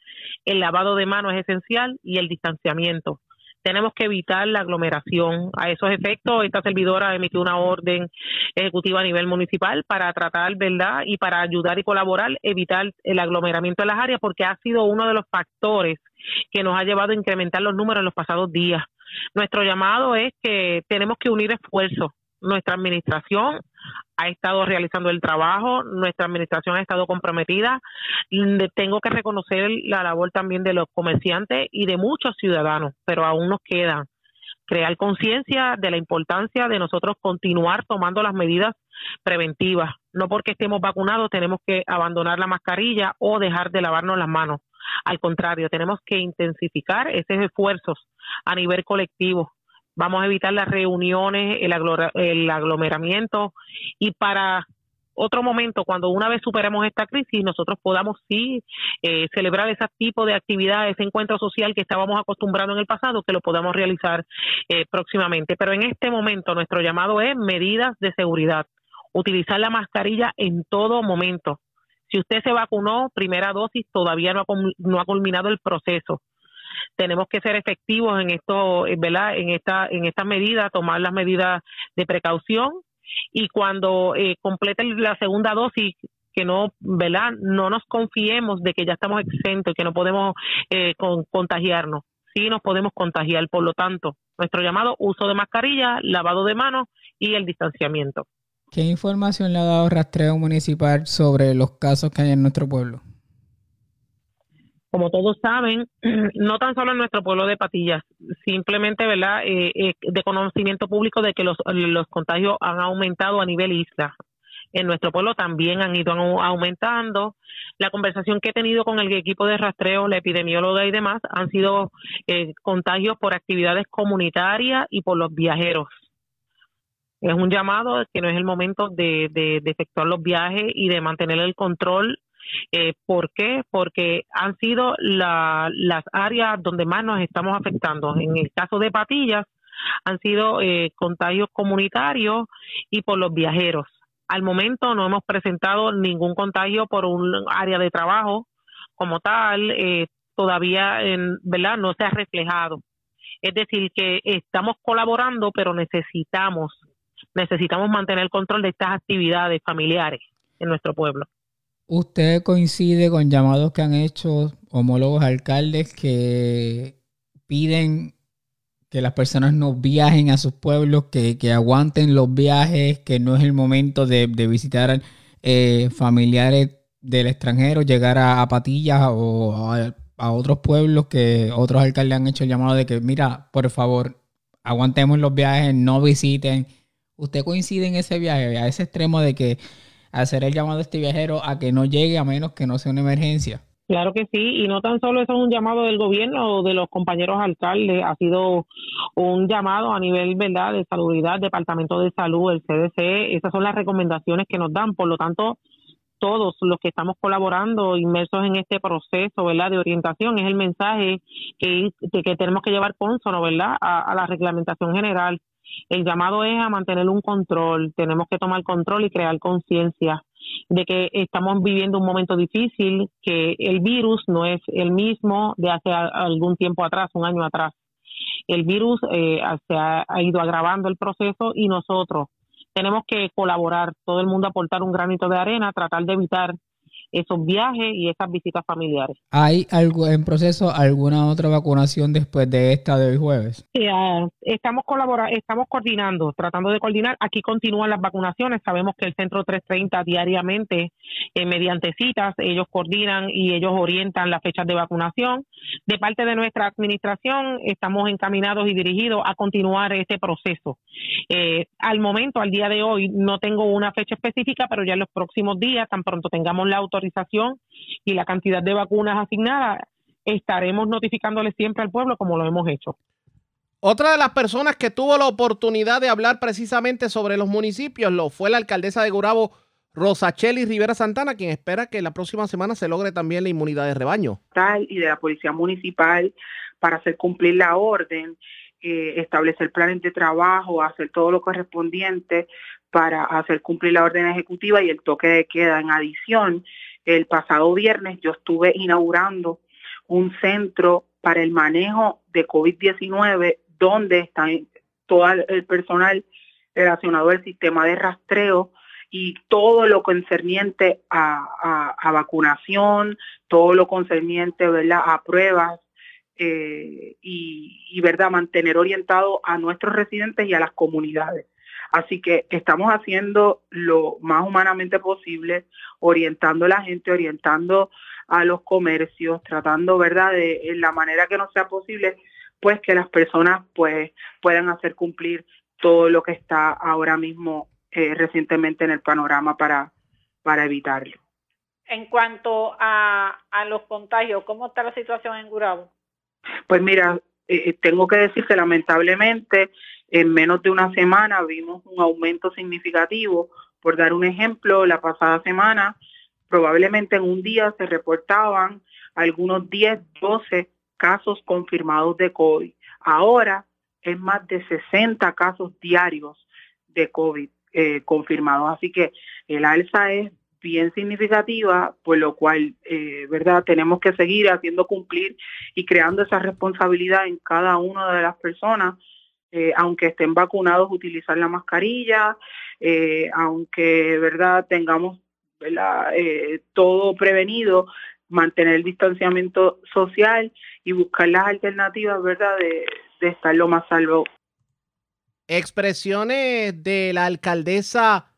el lavado de manos es esencial y el distanciamiento. Tenemos que evitar la aglomeración. A esos efectos, esta servidora emitió una orden ejecutiva a nivel municipal para tratar, ¿verdad? Y para ayudar y colaborar, evitar el aglomeramiento en las áreas, porque ha sido uno de los factores que nos ha llevado a incrementar los números en los pasados días. Nuestro llamado es que tenemos que unir esfuerzos Nuestra administración ha estado realizando el trabajo, nuestra administración ha estado comprometida. Tengo que reconocer la labor también de los comerciantes y de muchos ciudadanos, pero aún nos queda crear conciencia de la importancia de nosotros continuar tomando las medidas preventivas. No porque estemos vacunados tenemos que abandonar la mascarilla o dejar de lavarnos las manos. Al contrario, tenemos que intensificar esos esfuerzos a nivel colectivo. Vamos a evitar las reuniones, el, aglomeramiento y para otro momento, cuando una vez superemos esta crisis, nosotros podamos sí eh, celebrar ese tipo de actividades, ese encuentro social que estábamos acostumbrados en el pasado, que lo podamos realizar eh, próximamente. Pero en este momento nuestro llamado es medidas de seguridad, utilizar la mascarilla en todo momento. Si usted se vacunó, primera dosis, todavía no ha, no ha culminado el proceso tenemos que ser efectivos en esto, eh, ¿verdad? En esta en esta medida, tomar las medidas de precaución y cuando eh, complete la segunda dosis que no, ¿verdad? No nos confiemos de que ya estamos exentos que no podemos eh, contagiarnos. Sí nos podemos contagiar, por lo tanto, nuestro llamado uso de mascarilla, lavado de manos y el distanciamiento. ¿Qué información le ha dado Rastreo Municipal sobre los casos que hay en nuestro pueblo? Como todos saben, no tan solo en nuestro pueblo de Patillas, simplemente, ¿verdad?, eh, eh, de conocimiento público de que los, los contagios han aumentado a nivel isla. En nuestro pueblo también han ido aumentando. La conversación que he tenido con el equipo de rastreo, la epidemióloga y demás, han sido eh, contagios por actividades comunitarias y por los viajeros. Es un llamado que no es el momento de, de, de efectuar los viajes y de mantener el control eh, ¿Por qué? Porque han sido las áreas donde más nos estamos afectando. En el caso de Patillas, han sido eh, contagios comunitarios y por los viajeros. Al momento no hemos presentado ningún contagio por un área de trabajo como tal, eh, todavía en, ¿verdad? no se ha reflejado. Es decir, que estamos colaborando, pero necesitamos, necesitamos mantener el control de estas actividades familiares en nuestro pueblo. ¿Usted coincide con llamados que han hecho homólogos alcaldes que piden que las personas no viajen a sus pueblos, que, aguanten los viajes, que no es el momento de, visitar eh, familiares del extranjero, llegar a, Patillas o a, otros pueblos que otros alcaldes han hecho el llamado de que, mira, por favor, aguantemos los viajes, no visiten. ¿Usted coincide en ese viaje, a ese extremo de que hacer el llamado a este viajero a que no llegue a menos que no sea una emergencia. Claro que sí, y no tan solo eso es un llamado del gobierno o de los compañeros alcaldes, ha sido un llamado a nivel verdad de salubridad, Departamento de Salud, el CDC, esas son las recomendaciones que nos dan, por lo tanto, todos los que estamos colaborando, inmersos en este proceso, ¿verdad? De orientación, es el mensaje que, que tenemos que llevar consono, ¿verdad? a la reglamentación general el llamado es a mantener un control, tenemos que tomar control y crear conciencia de que estamos viviendo un momento difícil, que el virus no es el mismo de hace algún tiempo atrás, un año atrás. El virus eh, se ha, ido agravando el proceso y nosotros tenemos que colaborar, todo el mundo aportar un granito de arena, tratar de evitar esos viajes y esas visitas familiares. ¿Hay algo en proceso alguna otra vacunación después de esta de hoy jueves? Eh, estamos colaborando, estamos coordinando, tratando de coordinar. Aquí continúan las vacunaciones. Sabemos que el Centro 330 diariamente, eh, mediante citas, ellos coordinan y ellos orientan las fechas de vacunación. De parte de nuestra administración, estamos encaminados y dirigidos a continuar este proceso. Eh, al momento, al día de hoy, no tengo una fecha específica, pero ya en los próximos días, tan pronto tengamos la autorización y la cantidad de vacunas asignadas, estaremos notificándole siempre al pueblo como lo hemos hecho. Otra de las personas que tuvo la oportunidad de hablar precisamente sobre los municipios lo fue la alcaldesa de Gurabo, Rosacheli Rivera Santana, quien espera que la próxima semana se logre también la inmunidad de rebaño. Y de la Policía Municipal para hacer cumplir la orden, eh, establecer planes de trabajo, hacer todo lo correspondiente para hacer cumplir la orden ejecutiva y el toque de queda. En adición, el pasado viernes yo estuve inaugurando un centro para el manejo de COVID-19 donde está todo el personal relacionado al sistema de rastreo y todo lo concerniente a, vacunación, todo lo concerniente ¿verdad? a pruebas eh, y, y, ¿verdad? mantener orientado a nuestros residentes y a las comunidades. Así que estamos haciendo lo más humanamente posible, orientando a la gente, orientando a los comercios, tratando, ¿verdad?, de en la manera que nos sea posible, pues que las personas pues puedan hacer cumplir todo lo que está ahora mismo eh, recientemente en el panorama para, para evitarlo. En cuanto a, a los contagios, ¿cómo está la situación en Gurabo? Pues mira, eh, tengo que decir que lamentablemente en menos de una semana vimos un aumento significativo. Por dar un ejemplo, la pasada semana probablemente en un día se reportaban algunos 10, 12 casos confirmados de COVID. Ahora es más de 60 casos diarios de COVID eh, confirmados. Así que el alza es bien significativa, por lo cual, eh, ¿verdad? Tenemos que seguir haciendo cumplir y creando esa responsabilidad en cada una de las personas, eh, aunque estén vacunados, utilizar la mascarilla, eh, aunque, ¿verdad? Tengamos, ¿verdad? todo prevenido, mantener el distanciamiento social y buscar las alternativas, ¿verdad? De estar lo más salvo. Expresiones de la alcaldesa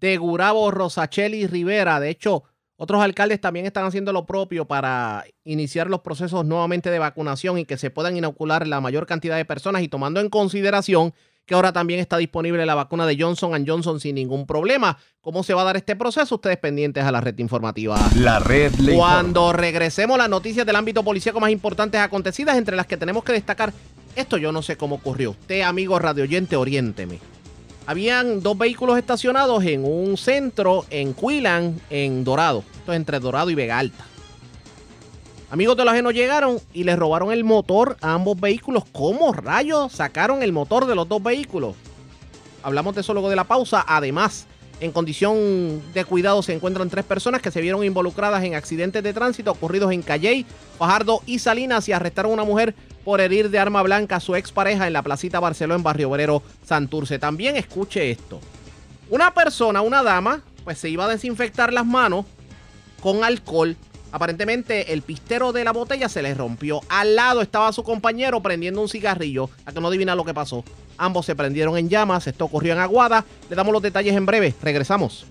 de Gurabo, Rosacheli Rivera. De hecho, otros alcaldes también están haciendo lo propio para iniciar los procesos nuevamente de vacunación y que se puedan inocular la mayor cantidad de personas y tomando en consideración que ahora también está disponible la vacuna de Johnson Johnson sin ningún problema. ¿Cómo se va a dar este proceso? Ustedes pendientes a la red informativa. La red le Cuando regresemos las noticias del ámbito policíaco más importantes acontecidas, entre las que tenemos que destacar, esto yo no sé cómo ocurrió. Usted, amigo radioyente, oriénteme. Habían dos vehículos estacionados en un centro en Quilan, en Dorado. Esto es entre Dorado y Vega Alta. Amigos de los ajenos llegaron y les robaron el motor a ambos vehículos. ¿Cómo rayos sacaron el motor de los dos vehículos? Hablamos de eso luego de la pausa. Además, en condición de cuidado se encuentran tres personas que se vieron involucradas en accidentes de tránsito ocurridos en Calley, Fajardo y Salinas y arrestaron a una mujer por herir de arma blanca a su expareja en la placita Barceló en Barrio Obrero, Santurce. También escuche esto. Una persona, una dama, pues se iba a desinfectar las manos con alcohol. Aparentemente el pistero de la botella se le rompió. Al lado estaba su compañero prendiendo un cigarrillo. A que no adivina lo que pasó. Ambos se prendieron en llamas. Esto ocurrió en Aguada. Le damos los detalles en breve. Regresamos.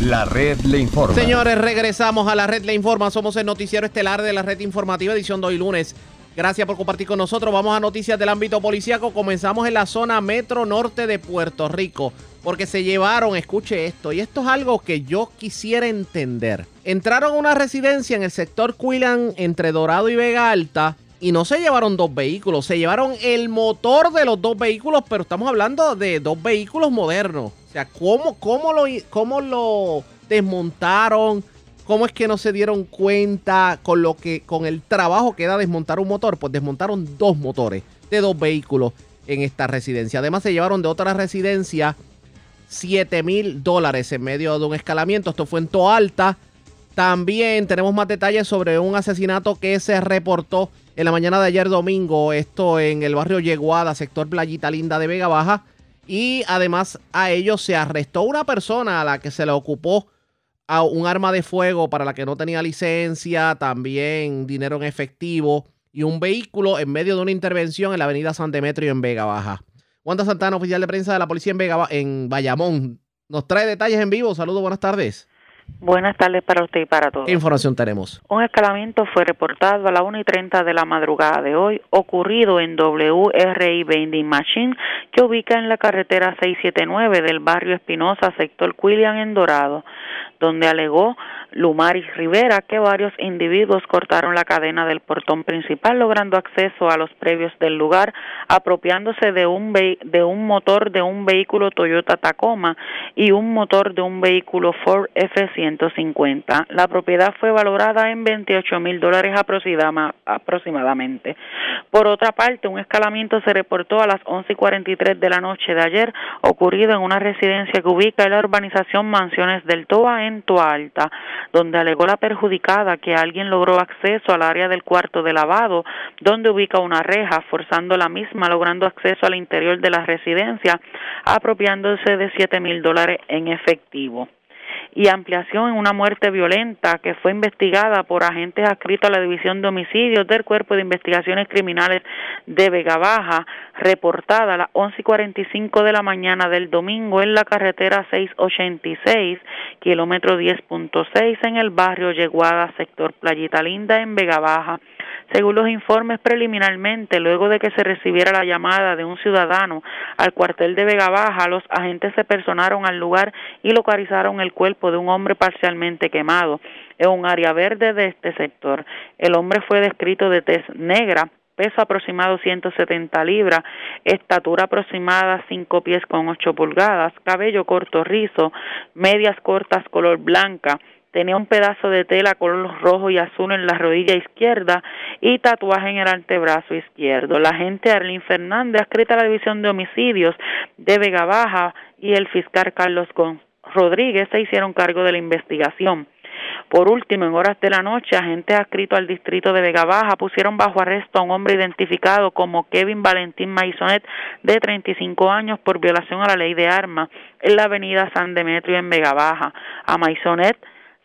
La red le informa. Señores, regresamos a la red Le Informa. Somos el noticiero estelar de la red informativa, edición de hoy lunes. Gracias por compartir con nosotros. Vamos a noticias del ámbito policíaco. Comenzamos en la zona metro norte de Puerto Rico. Porque se llevaron, escuche esto, y esto es algo que yo quisiera entender. Entraron a una residencia en el sector Quilan entre Dorado y Vega Alta. Y no se llevaron dos vehículos, se llevaron el motor de los dos vehículos, pero estamos hablando de dos vehículos modernos. O sea, ¿cómo, cómo, lo, cómo lo desmontaron? ¿Cómo es que no se dieron cuenta con lo que con el trabajo que da desmontar un motor? Pues desmontaron dos motores de dos vehículos en esta residencia. Además se llevaron de otra residencia 7 mil dólares en medio de un escalamiento. Esto fue en Toalta. También tenemos más detalles sobre un asesinato que se reportó en la mañana de ayer domingo. Esto en el barrio Yeguada, sector Playita Linda de Vega Baja. Y además a ellos se arrestó una persona a la que se le ocupó a un arma de fuego para la que no tenía licencia, también dinero en efectivo y un vehículo en medio de una intervención en la avenida San Demetrio en Vega Baja. Wanda Santana, oficial de prensa de la policía en, Vega, en Bayamón, nos trae detalles en vivo. Saludos, buenas tardes. Buenas tardes para usted y para todos. ¿Qué información tenemos? Un escalamiento fue reportado a las 1 y 30 de la madrugada de hoy, ocurrido en WRI Vending Machine, que ubica en la carretera 679 del barrio Espinosa, sector Quillian en Dorado, donde alegó Lumaris Rivera que varios individuos cortaron la cadena del portón principal, logrando acceso a los previos del lugar, apropiándose de un, de un motor de un vehículo Toyota Tacoma y un motor de un vehículo Ford F-150. La propiedad fue valorada en 28 mil dólares aproximadamente. Por otra parte, un escalamiento se reportó a las 11 y 43 de la noche de ayer, ocurrido en una residencia que ubica en la urbanización Mansiones del Toa Alta, donde alegó la perjudicada que alguien logró acceso al área del cuarto de lavado, donde ubica una reja, forzando la misma, logrando acceso al interior de la residencia, apropiándose de 7 mil dólares en efectivo y ampliación en una muerte violenta que fue investigada por agentes adscritos a la División de Homicidios del Cuerpo de Investigaciones Criminales de Vega Baja, reportada a las 11:45 de la mañana del domingo en la carretera 686, kilómetro 10.6 en el barrio Yeguada, sector Playita Linda en Vega Baja. Según los informes preliminarmente, luego de que se recibiera la llamada de un ciudadano al cuartel de Vega Baja, los agentes se personaron al lugar y localizaron el cuerpo de un hombre parcialmente quemado en un área verde de este sector. El hombre fue descrito de tez negra, peso aproximado 170 libras, estatura aproximada 5 pies con 8 pulgadas, cabello corto rizo, medias cortas color blanca, tenía un pedazo de tela color rojo y azul en la rodilla izquierda y tatuaje en el antebrazo izquierdo. La agente Arlene Fernández, adscrita a la División de Homicidios de Vega Baja, y el fiscal Carlos Rodríguez se hicieron cargo de la investigación. Por último, en horas de la noche, agentes adscritos al distrito de Vega Baja pusieron bajo arresto a un hombre identificado como Kevin Valentín Maisonet, de 35 años, por violación a la ley de armas en la avenida San Demetrio en Vega Baja. A Maisonet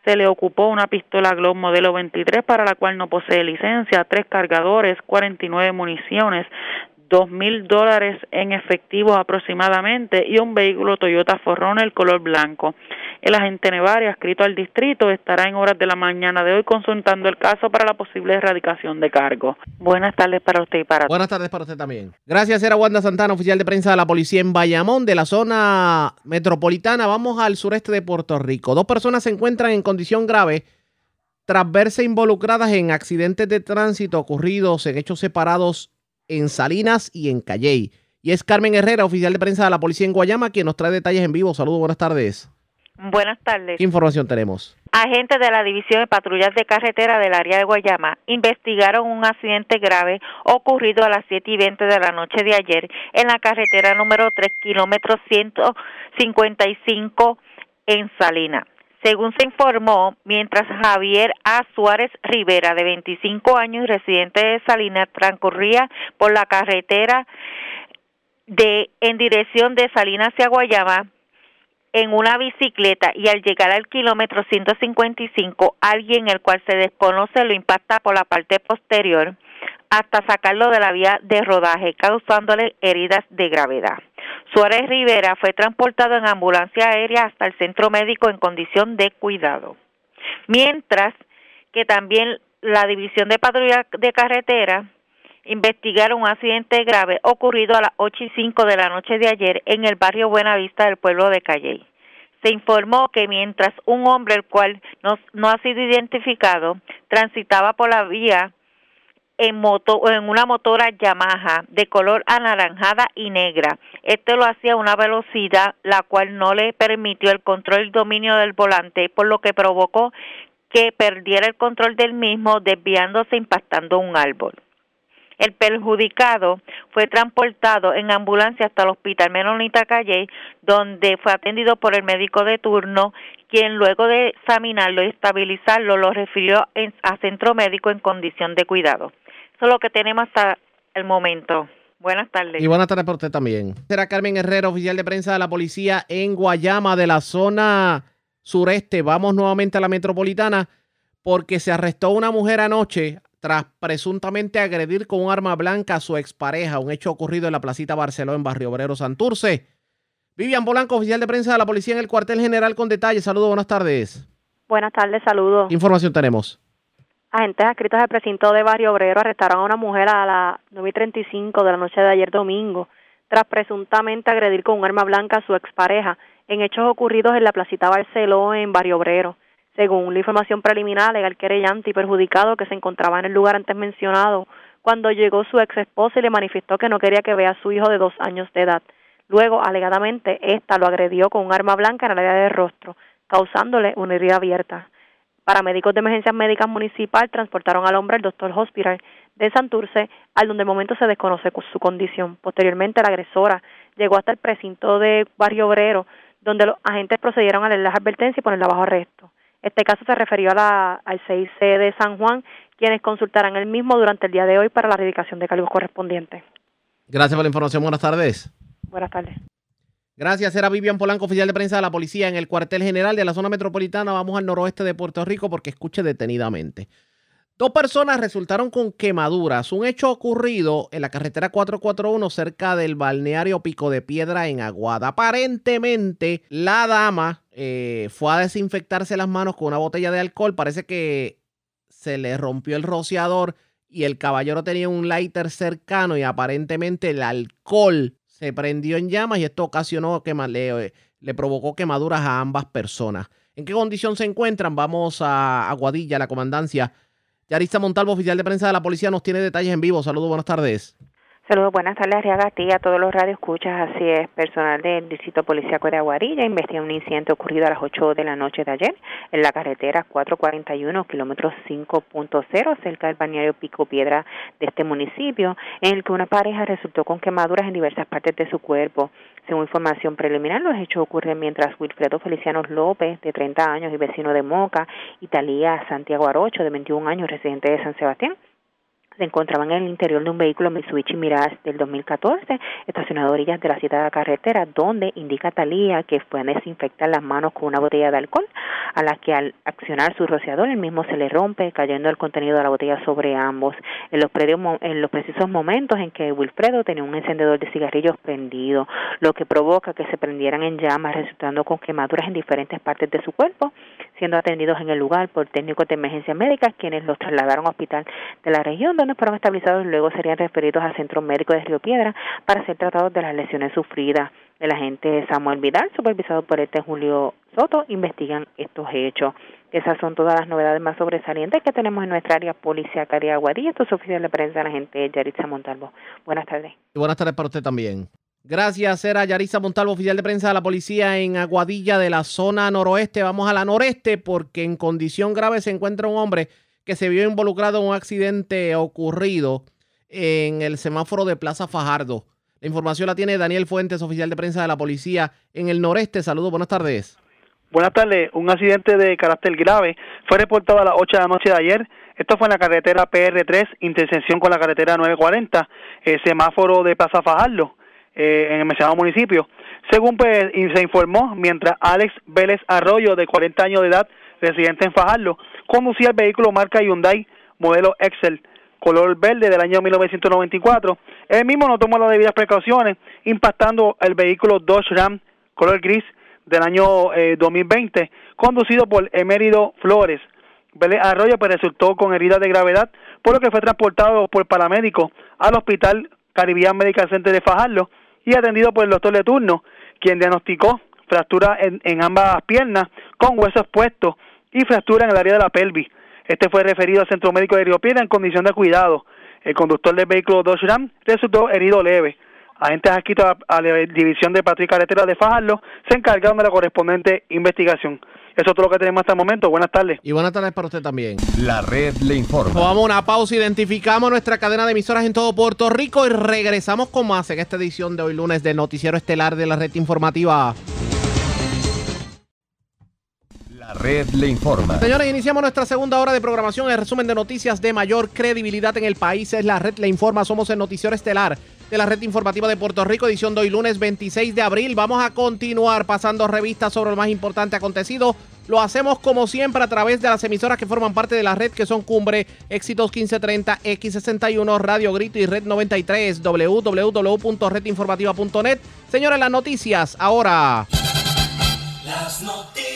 se le ocupó una pistola Glock modelo 23 para la cual no posee licencia, tres cargadores, 49 municiones, dos mil dólares en efectivo aproximadamente y un vehículo Toyota el color blanco. El agente Nevari, adscrito al distrito, estará en horas de la mañana de hoy consultando el caso para la posible erradicación de cargo. Buenas tardes para usted y para Buenas tardes para usted también. Gracias, era Wanda Santana, oficial de prensa de la policía en Bayamón, de la zona metropolitana. Vamos al sureste de Puerto Rico. Dos personas se encuentran en condición grave tras verse involucradas en accidentes de tránsito ocurridos en hechos separados en Salinas y en Calley. Y es Carmen Herrera, oficial de prensa de la policía en Guayama, quien nos trae detalles en vivo. Saludos, buenas tardes. Buenas tardes. ¿Qué información tenemos? Agentes de la División de Patrullas de Carretera del área de Guayama investigaron un accidente grave ocurrido a las 7 y 20 de la noche de ayer en la carretera número 3, kilómetro 155 en Salinas. Según se informó, mientras Javier A. Suárez Rivera, de 25 años, residente de Salinas, transcurría por la carretera de en dirección de Salinas hacia Guayama en una bicicleta y al llegar al kilómetro 155, alguien el cual se desconoce lo impacta por la parte posterior hasta sacarlo de la vía de rodaje, causándole heridas de gravedad. Suárez Rivera fue transportado en ambulancia aérea hasta el centro médico en condición de cuidado. Mientras que también la División de Patrulla de Carretera investigaron un accidente grave ocurrido a las 8 y 5 de la noche de ayer en el barrio Buenavista del pueblo de Calley. Se informó que mientras un hombre, el cual no, no ha sido identificado, transitaba por la vía en, moto, en una motora Yamaha de color anaranjada y negra. Este lo hacía a una velocidad la cual no le permitió el control y dominio del volante, por lo que provocó que perdiera el control del mismo, desviándose impactando un árbol. El perjudicado fue transportado en ambulancia hasta el hospital Menonita Calle, donde fue atendido por el médico de turno, quien luego de examinarlo y estabilizarlo lo refirió a centro médico en condición de cuidado. Eso es lo que tenemos hasta el momento. Buenas tardes. Y buenas tardes por usted también. Será Carmen Herrera, oficial de prensa de la policía en Guayama, de la zona sureste. Vamos nuevamente a la metropolitana porque se arrestó una mujer anoche tras presuntamente agredir con un arma blanca a su expareja, un hecho ocurrido en la Placita Barceló en Barrio Obrero Santurce. Vivian Polanco, oficial de prensa de la policía en el cuartel general con detalles. Saludos, buenas tardes. Buenas tardes, saludos. ¿Qué información tenemos? Agentes adscritos del precinto de Barrio Obrero arrestaron a una mujer a las 9.35 de la noche de ayer domingo tras presuntamente agredir con un arma blanca a su expareja en hechos ocurridos en la placita Barceló en Barrio Obrero. Según la información preliminar, legal querellante y perjudicado que se encontraba en el lugar antes mencionado, cuando llegó su ex esposa y le manifestó que no quería que vea a su hijo de dos años de edad. Luego, alegadamente, ésta lo agredió con un arma blanca en el área del rostro, causándole una herida abierta. Paramédicos de emergencias médicas municipal transportaron al hombre al doctor hospital de Santurce, al donde el momento se desconoce su condición. Posteriormente, la agresora llegó hasta el precinto de Barrio Obrero, donde los agentes procedieron a leer las advertencias y ponerla bajo arresto. Este caso se refirió a la, al 6C de San Juan, quienes consultarán el mismo durante el día de hoy para la erradicación de cargos correspondientes. Gracias por la información. Buenas tardes. Buenas tardes. Gracias, era Vivian Polanco, oficial de prensa de la policía en el cuartel general de la zona metropolitana. Vamos al noroeste de Puerto Rico porque escuche detenidamente. Dos personas resultaron con quemaduras. Un hecho ocurrido en la carretera 441 cerca del balneario Pico de Piedra en Aguada. Aparentemente, la dama eh, fue a desinfectarse las manos con una botella de alcohol. Parece que se le rompió el rociador y el caballero tenía un lighter cercano y aparentemente el alcohol se prendió en llamas y esto ocasionó que le, le provocó quemaduras a ambas personas. ¿En qué condición se encuentran? Vamos a Aguadilla, la comandancia. Yarista Montalvo, oficial de prensa de la policía, nos tiene detalles en vivo. Saludos, buenas tardes. Saludos, buenas tardes, Arriaga, a ti a todos los radioescuchas. Así es, personal del Distrito Policíaco de Aguadilla investiga un incidente ocurrido a las 8 de la noche de ayer en la carretera 441, kilómetro 5.0, cerca del balneario Pico Piedra de este municipio, en el que una pareja resultó con quemaduras en diversas partes de su cuerpo. Según información preliminar, los hechos ocurren mientras Wilfredo Feliciano López, de 30 años y vecino de Moca, y Talía Santiago Arocho, de 21 años, residente de San Sebastián, se encontraban en el interior de un vehículo Mitsubishi Mirage del 2014, estacionado a orillas de la citada carretera, donde indica Talía que fue a desinfectar las manos con una botella de alcohol, a la que al accionar su rociador el mismo se le rompe, cayendo el contenido de la botella sobre ambos. En los, en los precisos momentos en que Wilfredo tenía un encendedor de cigarrillos prendido, lo que provoca que se prendieran en llamas, resultando con quemaduras en diferentes partes de su cuerpo, siendo atendidos en el lugar por técnicos de emergencia médica, quienes los trasladaron a hospital de la región, donde fueron estabilizados y luego serían referidos al Centro Médico de Río Piedra para ser tratados de las lesiones sufridas. El agente Samuel Vidal, supervisado por este Julio Soto, investigan estos hechos. Esas son todas las novedades más sobresalientes que tenemos en nuestra área policiaca de Aguadilla. Esto es oficial de prensa, la gente Yaritza Montalvo. Buenas tardes. Y buenas tardes para usted también. Gracias, era Yaritza Montalvo, oficial de prensa de la policía en Aguadilla de la zona noroeste. Vamos a la noreste porque en condición grave se encuentra un hombre que se vio involucrado en un accidente ocurrido en el semáforo de Plaza Fajardo. La información la tiene Daniel Fuentes, oficial de prensa de la policía en el noreste. Saludos, buenas tardes. Buenas tardes. Un accidente de carácter grave fue reportado a las 8 de la noche de ayer. Esto fue en la carretera PR3, intersección con la carretera 940, el semáforo de Plaza Fajardo, eh, en el mencionado municipio. Según pues, se informó, mientras Alex Vélez Arroyo, de 40 años de edad, residente en Fajardo, conducía el vehículo marca Hyundai modelo Excel color verde del año 1994. Él mismo no tomó las debidas precauciones, impactando el vehículo Dodge Ram color gris del año 2020, eh, conducido por Emérido Flores. Vélez Arroyo pues, resultó con heridas de gravedad, por lo que fue transportado por paramédico al Hospital Caribbean Medical Center de Fajardo y atendido por el doctor de turno, quien diagnosticó fractura en, ambas piernas con huesos puestos y fractura en el área de la pelvis. Este fue referido al Centro Médico de Río Piedra en condición de cuidado. El conductor del vehículo Dodge Ram resultó herido leve. Agentes adscritos a la División de y Carretera de Fajardo se encargaron de la correspondiente investigación. Eso es todo lo que tenemos hasta el momento. Buenas tardes. Y buenas tardes para usted también. La red le informa. Vamos a una pausa, identificamos nuestra cadena de emisoras en todo Puerto Rico y regresamos con más en esta edición de hoy lunes del Noticiero Estelar de la Red Informativa. La red le informa. Señores, iniciamos nuestra segunda hora de programación. El resumen de noticias de mayor credibilidad en el país es La red le informa. Somos el Noticiero Estelar de la red informativa de Puerto Rico, edición de hoy lunes 26 de abril. Vamos a continuar pasando revistas sobre lo más importante acontecido. Lo hacemos como siempre a través de las emisoras que forman parte de la red, que son Cumbre, Éxitos 1530, X61, Radio Grito y Red 93, www.redinformativa.net. Señores, las noticias ahora. Las noticias.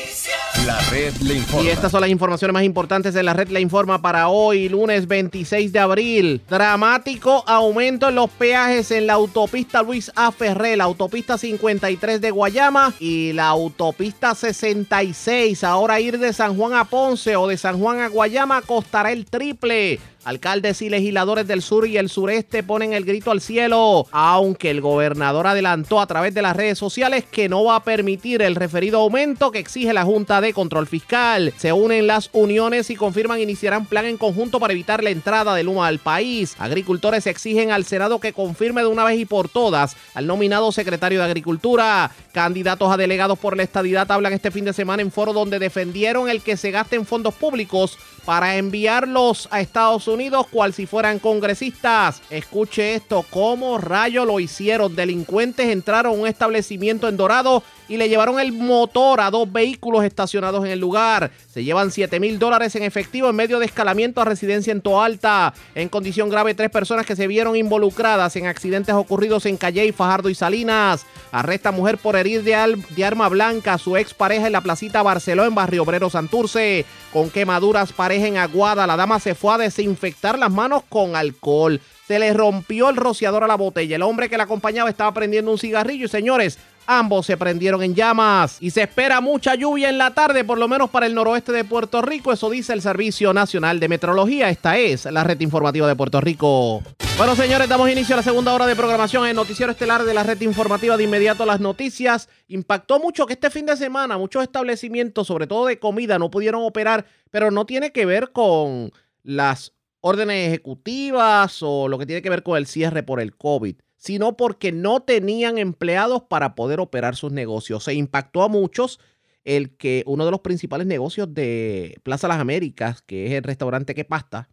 La red informa. Y estas son las informaciones más importantes de la red le informa para hoy, lunes 26 de abril. Dramático aumento en los peajes en la autopista Luis A. La autopista 53 de Guayama y la autopista 66. Ahora ir de San Juan a Ponce o de San Juan a Guayama costará el triple. Alcaldes y legisladores del sur y el sureste ponen el grito al cielo, aunque el gobernador adelantó a través de las redes sociales que no va a permitir el referido aumento que exige la Junta de Control Fiscal. Se unen las uniones y confirman iniciarán plan en conjunto para evitar la entrada del humo al país. Agricultores exigen al Senado que confirme de una vez y por todas al nominado secretario de Agricultura. Candidatos a delegados por la estadidad hablan este fin de semana en foro donde defendieron el que se gasten fondos públicos para enviarlos a Estados Unidos cual si fueran congresistas. Escuche esto, ¿cómo rayo lo hicieron? Delincuentes entraron a un establecimiento en Dorado y le llevaron el motor a dos vehículos estacionados en el lugar. Se llevan 7 mil dólares en efectivo en medio de escalamiento a residencia en Toalta. En condición grave, tres personas que se vieron involucradas en accidentes ocurridos en Calle, Fajardo y Salinas. Arresta mujer por herir de, de arma blanca a su expareja en la placita Barceló en Barrio Obrero Santurce. Con quemaduras pareja en Aguada, la dama se fue a desinfectar las manos con alcohol. Se le rompió el rociador a la botella. El hombre que la acompañaba estaba prendiendo un cigarrillo y señores, Ambos se prendieron en llamas y se espera mucha lluvia en la tarde, por lo menos para el noroeste de Puerto Rico. Eso dice el Servicio Nacional de Metrología. Esta es la red informativa de Puerto Rico. Bueno, señores, damos inicio a la segunda hora de programación en Noticiero Estelar de la red informativa. De inmediato las noticias. Impactó mucho que este fin de semana muchos establecimientos, sobre todo de comida, no pudieron operar, pero no tiene que ver con las órdenes ejecutivas o lo que tiene que ver con el cierre por el COVID sino porque no tenían empleados para poder operar sus negocios. Se impactó a muchos el que uno de los principales negocios de Plaza Las Américas, que es el restaurante que pasta,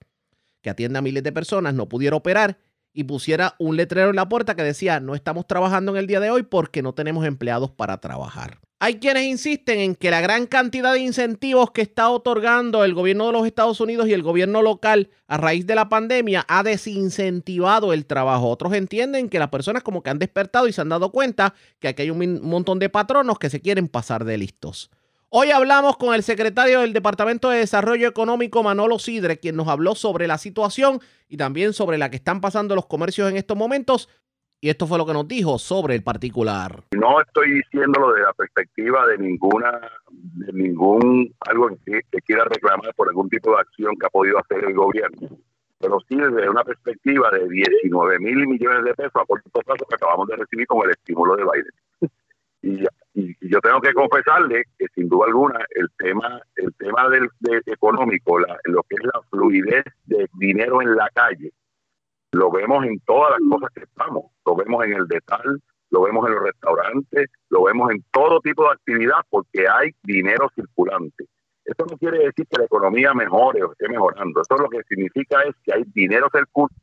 que atiende a miles de personas, no pudiera operar y pusiera un letrero en la puerta que decía, no estamos trabajando en el día de hoy porque no tenemos empleados para trabajar. Hay quienes insisten en que la gran cantidad de incentivos que está otorgando el gobierno de los Estados Unidos y el gobierno local a raíz de la pandemia ha desincentivado el trabajo. Otros entienden que las personas como que han despertado y se han dado cuenta que aquí hay un montón de patronos que se quieren pasar de listos. Hoy hablamos con el secretario del Departamento de Desarrollo Económico, Manolo Sidre, quien nos habló sobre la situación y también sobre la que están pasando los comercios en estos momentos y esto fue lo que nos dijo sobre el particular. No estoy diciéndolo de la perspectiva de ninguna, de ningún, algo que, quiera reclamar por algún tipo de acción que ha podido hacer el gobierno, pero sí desde una perspectiva de 19 mil millones de pesos a corto plazo que acabamos de recibir con el estímulo de Biden. Y, yo tengo que confesarle que sin duda alguna el tema el tema del económico, lo que es la fluidez de dinero en la calle, lo vemos en todas las cosas que estamos, lo vemos en el detal, lo vemos en los restaurantes, lo vemos en todo tipo de actividad porque hay dinero circulante. Eso no quiere decir que la economía mejore o esté mejorando. Eso lo que significa es que hay dinero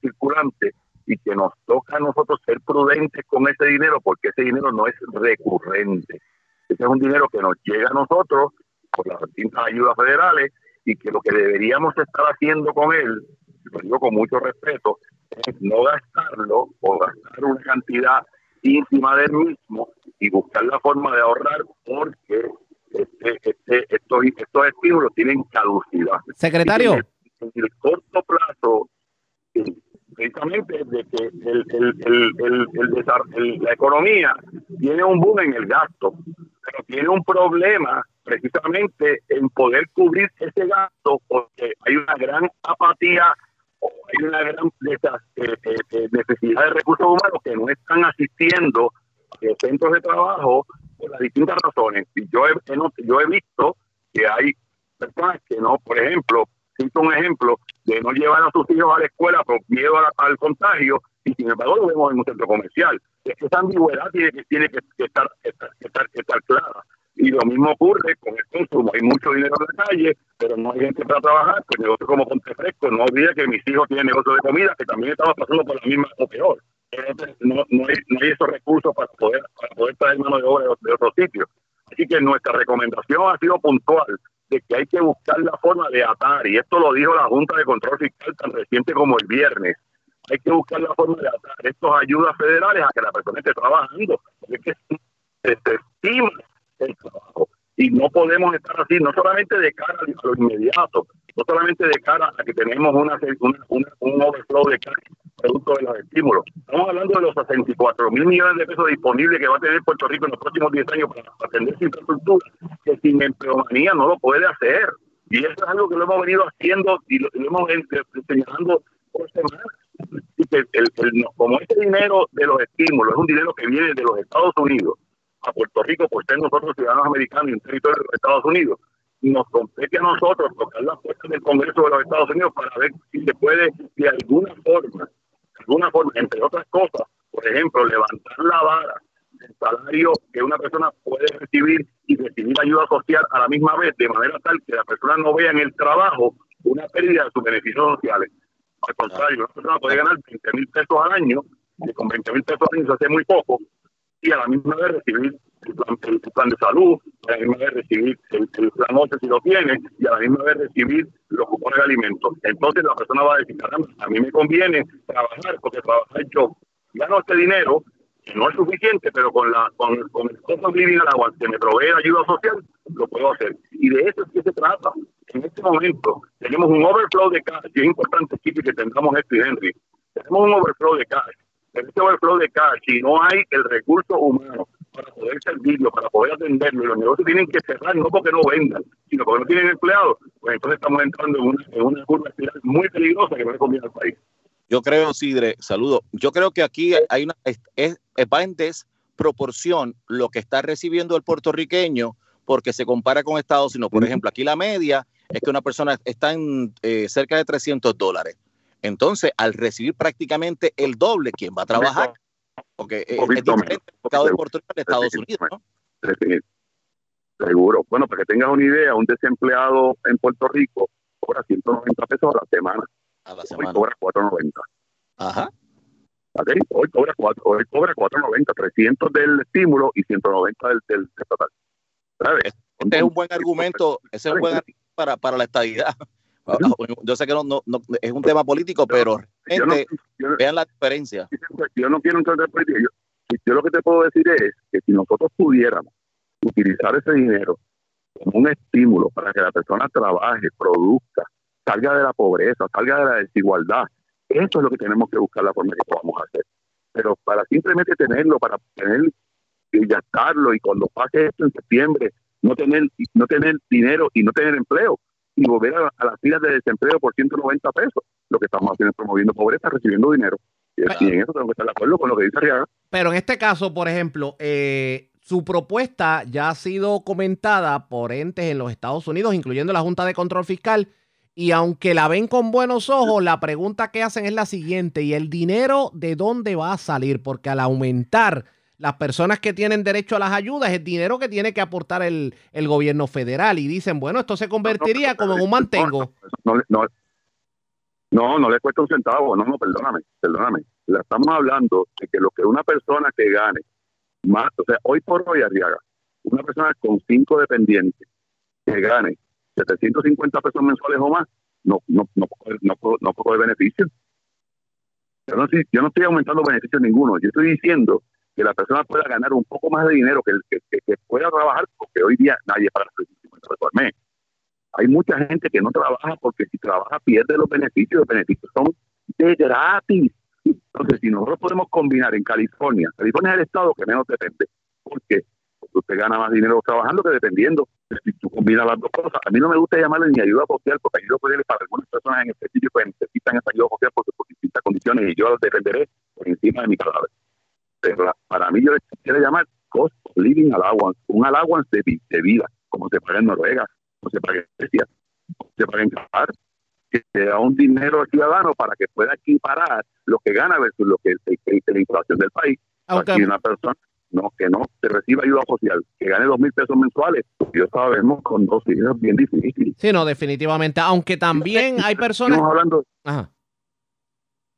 circulante y que nos toca a nosotros ser prudentes con ese dinero porque ese dinero no es recurrente. Ese es un dinero que nos llega a nosotros por las distintas ayudas federales y que lo que deberíamos estar haciendo con él, lo digo con mucho respeto, no gastarlo o gastar una cantidad ínfima del mismo y buscar la forma de ahorrar porque este, este, estos, estos estímulos tienen caducidad. Secretario. En el, corto plazo, precisamente de que el, el, el, la economía tiene un boom en el gasto, pero tiene un problema precisamente en poder cubrir ese gasto porque hay una gran apatía hay una gran eh, eh, eh, necesidad de recursos humanos que no están asistiendo a centros de trabajo por las distintas razones. Yo he, yo he visto que hay personas que no, por ejemplo, cito un ejemplo de no llevar a sus hijos a la escuela por miedo al contagio y sin embargo lo vemos en un centro comercial. Es que esa ambigüedad tiene que, tiene que, estar, estar, clara. Y lo mismo ocurre con el consumo. Hay mucho dinero en la calle, pero no hay gente para trabajar. Pues negocio como Ponte Fresco, no olvide que mis hijos tienen negocio de comida, que también estamos pasando por la misma o peor. no, hay, esos recursos para poder, para poder traer mano de obra de, otros sitios. Así que nuestra recomendación ha sido puntual de que hay que buscar la forma de atar, y esto lo dijo la Junta de Control Fiscal tan reciente como el viernes, hay que buscar la forma de atar estas ayudas federales a que la persona esté trabajando, porque es que se estima el trabajo. Y no podemos estar así, no solamente de cara a lo inmediato, no solamente de cara a que tenemos una, un overflow de cash producto de los estímulos. Estamos hablando de los 64 mil millones de pesos disponibles que va a tener Puerto Rico en los próximos 10 años para atender su infraestructura, que sin empleomanía no lo puede hacer. Y eso es algo que lo hemos venido haciendo y lo, hemos señalando por semanas. Y que el, como este dinero de los estímulos es un dinero que viene de los Estados Unidos, a Puerto Rico por ser nosotros ciudadanos americanos y un territorio de los Estados Unidos. Nos compete a nosotros tocar las puertas del Congreso de los Estados Unidos para ver si se puede, de alguna forma, de alguna forma, entre otras cosas, por ejemplo, levantar la vara del salario que una persona puede recibir y recibir ayuda social a la misma vez, de manera tal que la persona no vea en el trabajo una pérdida de sus beneficios sociales. Al contrario, una persona puede ganar 20 mil pesos al año, y con 20 mil pesos al año se hace muy poco, y a la misma vez recibir el plan, el plan de salud, a la misma vez recibir el, el plan 8 si lo tiene, y a la misma vez recibir los cupones de alimentos. Entonces la persona va a decir, caramba, a mí me conviene trabajar, porque trabajar yo gano este dinero, que no es suficiente, pero con la con, con el costo living allowance que me provee ayuda social, lo puedo hacer. Y de eso es que se trata. En este momento tenemos un overflow de cash, y es importante, que tengamos esto y Henry. Tenemos un overflow de cash. Este overflow de cash, si no hay el recurso humano para poder servirlo, para poder atenderlo, y los negocios tienen que cerrar, no porque no vendan, sino porque no tienen empleados, pues entonces estamos entrando en una, en una curva muy peligrosa que no le conviene al país. Yo creo, Sidre, saludo. Yo creo que aquí hay una es, es, va en desproporción lo que está recibiendo el puertorriqueño porque se compara con Estados Unidos. Por ejemplo, aquí la media es que una persona está en eh, cerca de 300 dólares. Entonces, al recibir prácticamente el doble, ¿quién va a trabajar? Porque es, es diferente el mercado de Puerto Rico de Estados Unidos, ¿no? Seguro. Bueno, para que tengas una idea, un desempleado en Puerto Rico cobra 190 pesos a la semana. A la Hoy cobra 4.90. Ajá. ¿Ok? Hoy cobra 4, hoy cobra 4.90, 300 del estímulo y 190 del, del estatal. ¿Sabes? Este es un buen argumento, ese es un buen argumento para, para la estadidad. Yo sé que no, no, no, es un tema político, pero yo no- gente, yo no- vean la diferencia. yo no quiero entrar en política. Yo, yo lo que te puedo decir es que si nosotros pudiéramos utilizar ese dinero como un estímulo para que la persona trabaje, produzca, salga de la pobreza, salga de la desigualdad, eso es lo que tenemos que buscar la forma que podamos hacer. Pero para simplemente tenerlo, para tener y gastarlo y cuando pase esto en septiembre, no tener, no tener dinero y no tener empleo y volver a, a las filas de desempleo por 190 pesos, lo que estamos haciendo es promoviendo pobreza, recibiendo dinero. Y, y en eso tengo que estar de acuerdo con lo que dice Arriaga. Pero en este caso, por ejemplo, eh, su propuesta ya ha sido comentada por entes en los Estados Unidos, incluyendo la Junta de Control Fiscal, y aunque la ven con buenos ojos, la pregunta que hacen es la siguiente, ¿y el dinero de dónde va a salir? Porque al aumentar las personas que tienen derecho a las ayudas, es dinero que tiene que aportar el, el gobierno federal, y dicen, bueno, esto se convertiría como en un mantengo. no, no, no, no le cuesta un centavo, no, no, perdóname, perdóname. La estamos hablando de que lo que una persona que gane más, o sea, hoy por hoy, Arriaga, una persona con cinco dependientes que gane 750 pesos mensuales o más, no, no, no, no, no puedo de beneficio. Yo no, estoy- yo no estoy aumentando beneficios ninguno, yo estoy diciendo que la persona pueda ganar un poco más de dinero, que, que, que- pueda trabajar, porque hoy día nadie para 350 pesos al mes. Hay mucha gente que no trabaja porque si trabaja pierde los beneficios. Los beneficios son de gratis. Entonces, si nosotros podemos combinar en California, California es el estado que menos depende. Porque usted gana más dinero trabajando que dependiendo. Si tú combinas las dos cosas, a mí no me gusta llamarle ni ayuda social, porque ayuda social es para algunas personas en específico que necesitan esa ayuda social por, por distintas condiciones y yo las defenderé por encima de mi cadáver. Pero para mí yo le quiero llamar cost of living allowance, un allowance de, de vida, como se paga en Noruega, como se paga en Grecia, como se paga en Qatar, que se da un dinero al ciudadano para que pueda equiparar lo que gana versus lo que que la inflación del país. Aunque- Aquí una persona no que no se reciba ayuda social, que gane dos mil pesos mensuales, yo sabemos con dos hijos es bien difícil. Sí, no, definitivamente. Aunque también hay personas. Estamos hablando Ajá.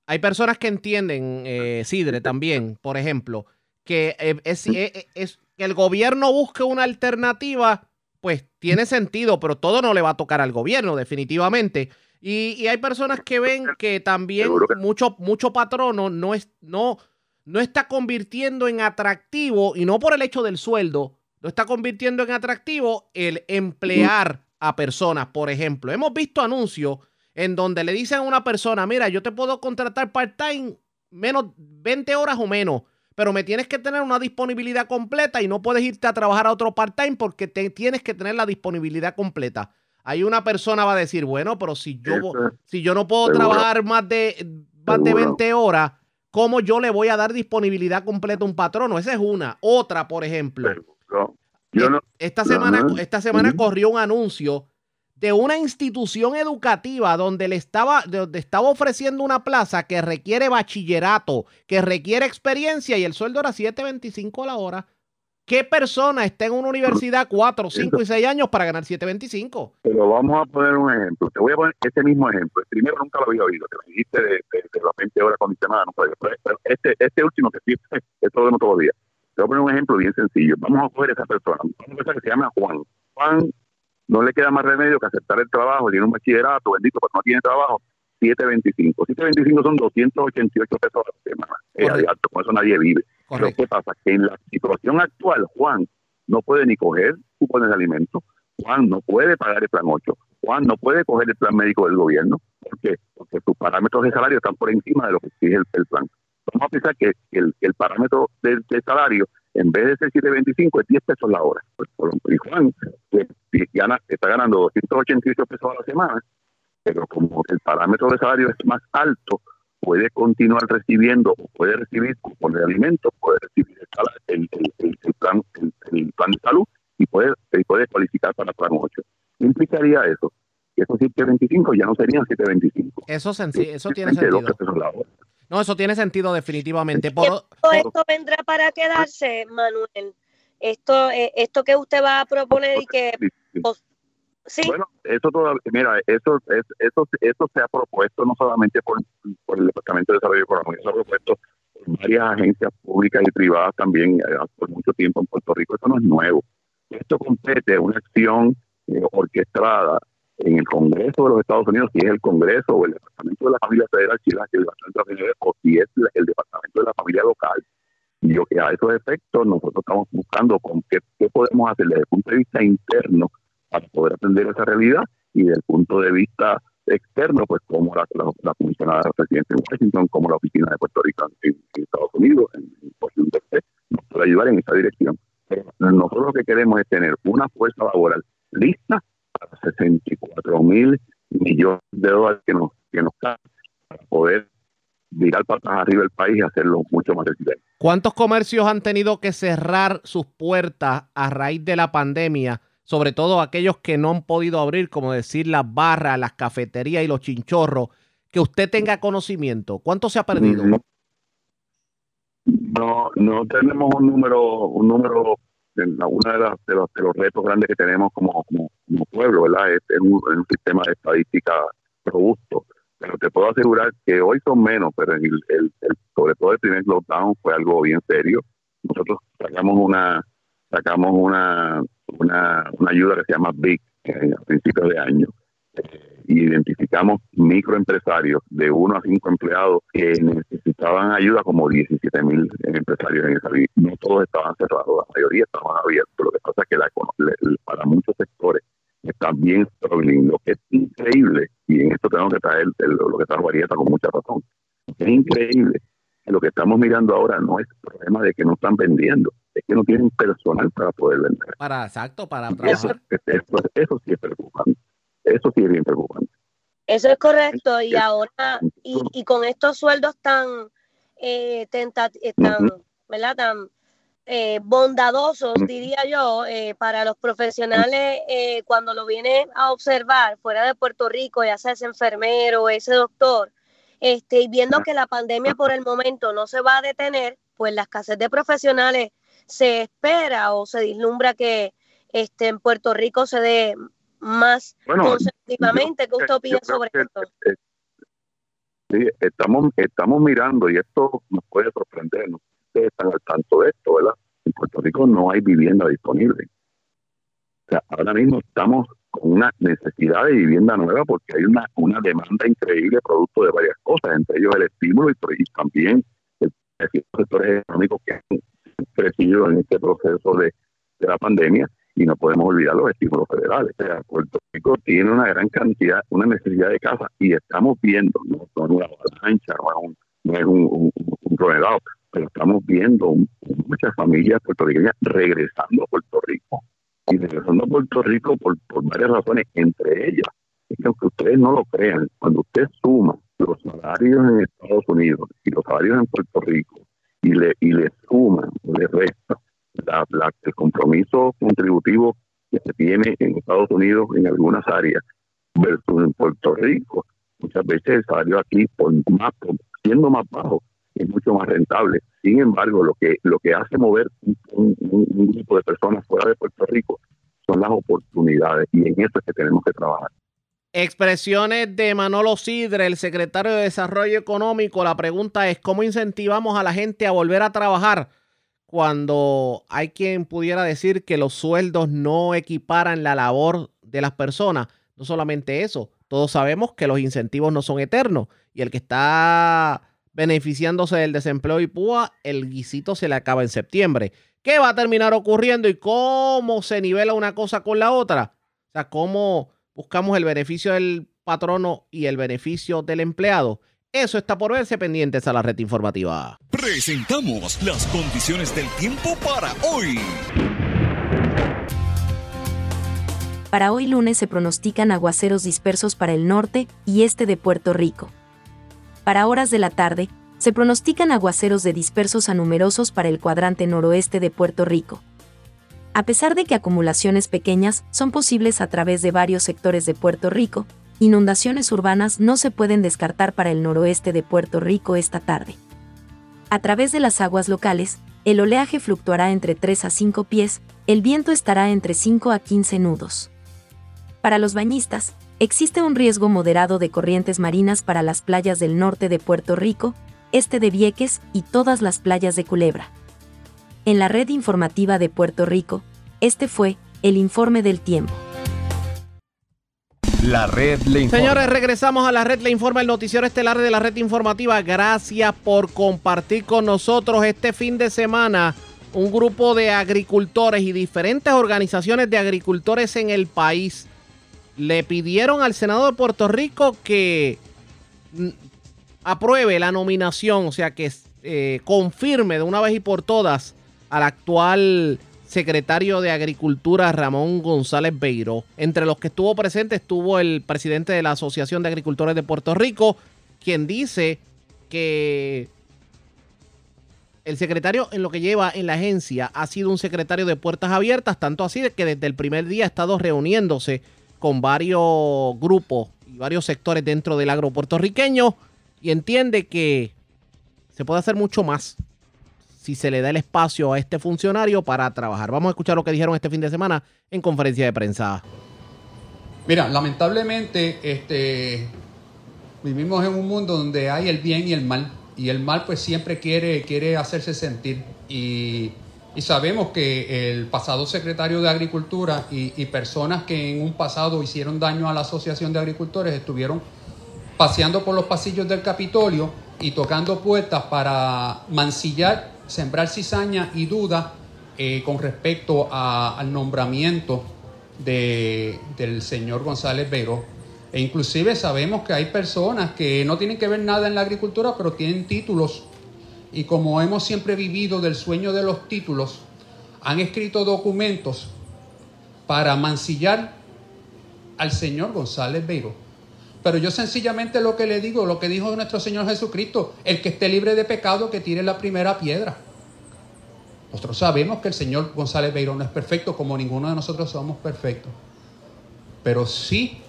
Hay personas que entienden, eh, Sidre, también, por ejemplo, que eh, es, eh, es- que el gobierno busque una alternativa, pues tiene sentido, pero todo no le va a tocar al gobierno, definitivamente. Y, y hay personas que ven que también mucho, mucho patrono no, es, no, no está convirtiendo en atractivo, y no por el hecho del sueldo, lo está convirtiendo en atractivo el emplear a personas, por ejemplo. Hemos visto anuncios en donde le dicen a una persona, mira, yo te puedo contratar part-time menos 20 horas o menos, pero me tienes que tener una disponibilidad completa y no puedes irte a trabajar a otro part-time porque te tienes que tener la disponibilidad completa. Ahí una persona va a decir, bueno, pero si yo, si yo no puedo seguro. trabajar más de, más de Seguro. 20 horas, ¿cómo yo le voy a dar disponibilidad completa a un patrono? Esa es una. Otra, por ejemplo. yo no- Esta semana, esta semana corrió un anuncio de una institución educativa donde le estaba, donde estaba ofreciendo una plaza que requiere bachillerato, que requiere experiencia y el sueldo era 7.25 a la hora. ¿Qué persona está en una universidad 4, 5 y 6 años para ganar 725? Pero vamos a poner un ejemplo. Te voy a poner este mismo ejemplo. El primero nunca lo había oído. Te lo dijiste de, de, de las 20 horas condicionadas. No, pero este, este último que sí, esto lo vemos todos los días. Te voy a poner un ejemplo bien sencillo. Vamos a coger a esa persona. Una persona que se llama Juan. Juan no le queda más remedio que aceptar el trabajo. Tiene un bachillerato, bendito, pero no tiene trabajo. 725. 725 son 288 pesos a la semana. Es alto, con eso nadie vive. Pero ¿qué pasa? Que en la situación actual, Juan no puede ni coger cupones de alimentos, Juan no puede pagar el plan 8, Juan no puede coger el plan médico del gobierno, porque porque sus parámetros de salario están por encima de lo que exige el, plan. Vamos a pensar que el, el parámetro del, salario, en vez de ser 7.25, es 10 pesos la hora. Pues, y Juan que gana, está ganando 288 pesos a la semana, pero como el parámetro de salario es más alto, puede continuar recibiendo o puede recibir cupones de alimentos, puede recibir el, plan, el, plan de salud y puede, puede cualificar para el plan 8. ¿Qué implicaría eso? Que esos 725 ya no serían 725. Eso, eso tiene sentido. No, eso tiene sentido definitivamente. Por... Esto, vendrá para quedarse, Manuel. Esto, eh, esto que usted va a proponer y que bueno, eso todavía, mira, eso, eso, eso se ha propuesto no solamente por, el Departamento de Desarrollo Económico, se ha propuesto por varias agencias públicas y privadas también eh, por mucho tiempo en Puerto Rico. Eso no es nuevo. Esto compete una acción eh, orquestada en el Congreso de los Estados Unidos, si es el Congreso o el Departamento de la Familia Federal, si es el Departamento de la o si es el Departamento de la Familia Local. Y yo que a esos efectos nosotros estamos buscando con qué, qué podemos hacer desde el punto de vista interno para poder atender esa realidad y desde el punto de vista externo, pues como la, la, la comisionada residente en Washington, como la oficina de Puerto Rico en, Estados Unidos, en, Washington DC, nos puede ayudar en esa dirección. Nosotros lo que queremos es tener una fuerza laboral lista 64 mil millones de dólares que nos, que nos para poder virar patas arriba el país y hacerlo mucho más eficiente. ¿Cuántos comercios han tenido que cerrar sus puertas a raíz de la pandemia? sobre todo aquellos que no han podido abrir, como decir las barras, las cafeterías y los chinchorros, que usted tenga conocimiento. ¿Cuánto se ha perdido? No, no, tenemos un número, un número, una de, las, de, los, de los retos grandes que tenemos como, como, pueblo, ¿verdad? Es, un, sistema de estadística robusto. Pero te puedo asegurar que hoy son menos, pero el, sobre todo el primer lockdown fue algo bien serio. Nosotros sacamos una, sacamos una, una, una ayuda que se llama BIC eh, a principios de año. Eh, identificamos microempresarios de uno a cinco empleados que necesitaban ayuda como 17 mil empresarios en esa No todos estaban cerrados, la mayoría estaban abiertos. Lo que pasa es que la, para muchos sectores está bien struggling, lo que es increíble, y en esto tengo que traer lo que trajo Arieta con mucha razón, es increíble lo que estamos mirando ahora no es el problema de que no están vendiendo, es que no tienen personal para poder vender. Para, exacto, para trabajar. Eso, sí es preocupante. Eso sí es bien preocupante. Eso es correcto. Y ahora, y, y con estos sueldos tan, eh, eh tan, ¿verdad? Tan eh, bondadosos, diría yo, para los profesionales cuando lo vienen a observar fuera de Puerto Rico, ya sea ese enfermero, ese doctor, este, y viendo que la pandemia por el momento no se va a detener, pues la escasez de profesionales se espera o se vislumbra que este, en Puerto Rico se dé más bueno, consecutivamente. ¿Qué usted opina sobre esto? sí, estamos, estamos mirando y esto nos puede sorprender. Ustedes están al tanto de esto, ¿verdad? En Puerto Rico no hay vivienda disponible. O sea, ahora mismo estamos con una necesidad de vivienda nueva porque hay una, una demanda increíble producto de varias cosas, entre ellos el estímulo y, también el, sectores económicos que han crecido en este proceso de, la pandemia y no podemos olvidar los estímulos federales. O sea, Puerto Rico tiene una gran cantidad, una necesidad de casa y estamos viendo, no, no es una avalancha, no es un, no un, pero estamos viendo muchas familias puertorriqueñas regresando a Puerto Rico y regresando a Puerto Rico por, varias razones, entre ellas, es que aunque ustedes no lo crean, cuando usted suma los salarios en Estados Unidos y los salarios en Puerto Rico y le, y le suma le resta la, el compromiso contributivo que se tiene en Estados Unidos en algunas áreas versus en Puerto Rico, muchas veces el salario aquí, por más, siendo más bajo, es mucho más rentable. Sin embargo, lo que, lo que hace mover un, un grupo de personas fuera de Puerto Rico son las oportunidades y en eso es que tenemos que trabajar. Expresiones de Manolo Sidre, el secretario de Desarrollo Económico. La pregunta es, ¿cómo incentivamos a la gente a volver a trabajar cuando hay quien pudiera decir que los sueldos no equiparan la labor de las personas? No solamente eso, todos sabemos que los incentivos no son eternos y el que está beneficiándose del desempleo y púa, el guisito se le acaba en septiembre. ¿Qué va a terminar ocurriendo y cómo se nivela una cosa con la otra? O sea, cómo buscamos el beneficio del patrono y el beneficio del empleado. Eso está por verse pendientes a la red informativa. Presentamos las condiciones del tiempo para hoy. Para hoy lunes se pronostican aguaceros dispersos para el norte y este de Puerto Rico. Para horas de la tarde, se pronostican aguaceros de dispersos a numerosos para el cuadrante noroeste de Puerto Rico. A pesar de que acumulaciones pequeñas son posibles a través de varios sectores de Puerto Rico, inundaciones urbanas no se pueden descartar para el noroeste de Puerto Rico esta tarde. A través de las aguas locales, el oleaje fluctuará entre 3 a 5 pies, el viento estará entre 5 a 15 nudos. Para los bañistas, existe un riesgo moderado de corrientes marinas para las playas del norte de Puerto Rico, este de Vieques y todas las playas de Culebra. En la red informativa de Puerto Rico, este fue el informe del tiempo. La red le informa. Señores, regresamos a la red le informa, el noticiero estelar de la red informativa. Gracias por compartir con nosotros este fin de semana un grupo de agricultores y diferentes organizaciones de agricultores en el país le pidieron al Senado de Puerto Rico que mm, apruebe la nominación, o sea, que eh, confirme de una vez y por todas al actual secretario de Agricultura Ramón González Beiro. Entre los que estuvo presente estuvo el presidente de la Asociación de Agricultores de Puerto Rico, quien dice que el secretario en lo que lleva en la agencia ha sido un secretario de puertas abiertas, tanto así que desde el primer día ha estado reuniéndose con varios grupos y varios sectores dentro del agro puertorriqueño y entiende que se puede hacer mucho más si se le da el espacio a este funcionario para trabajar. Vamos a escuchar lo que dijeron este fin de semana en conferencia de prensa. Mira, lamentablemente este, vivimos en un mundo donde hay el bien y el mal. Y el mal pues siempre quiere, quiere hacerse sentir. Y, sabemos que el pasado secretario de Agricultura y, y personas que en un pasado hicieron daño a la Asociación de Agricultores estuvieron paseando por los pasillos del Capitolio y tocando puertas para mancillar sembrar cizaña y duda eh, con respecto al nombramiento de, del señor González Vero. E inclusive sabemos que hay personas que no tienen que ver nada en la agricultura, pero tienen títulos. Y como hemos siempre vivido del sueño de los títulos, han escrito documentos para mancillar al señor González Beiro. Pero yo sencillamente lo que le digo, lo que dijo nuestro Señor Jesucristo, el que esté libre de pecado, que tire la primera piedra. Nosotros sabemos que el Señor González Beirón no es perfecto, como ninguno de nosotros somos perfectos. Pero sí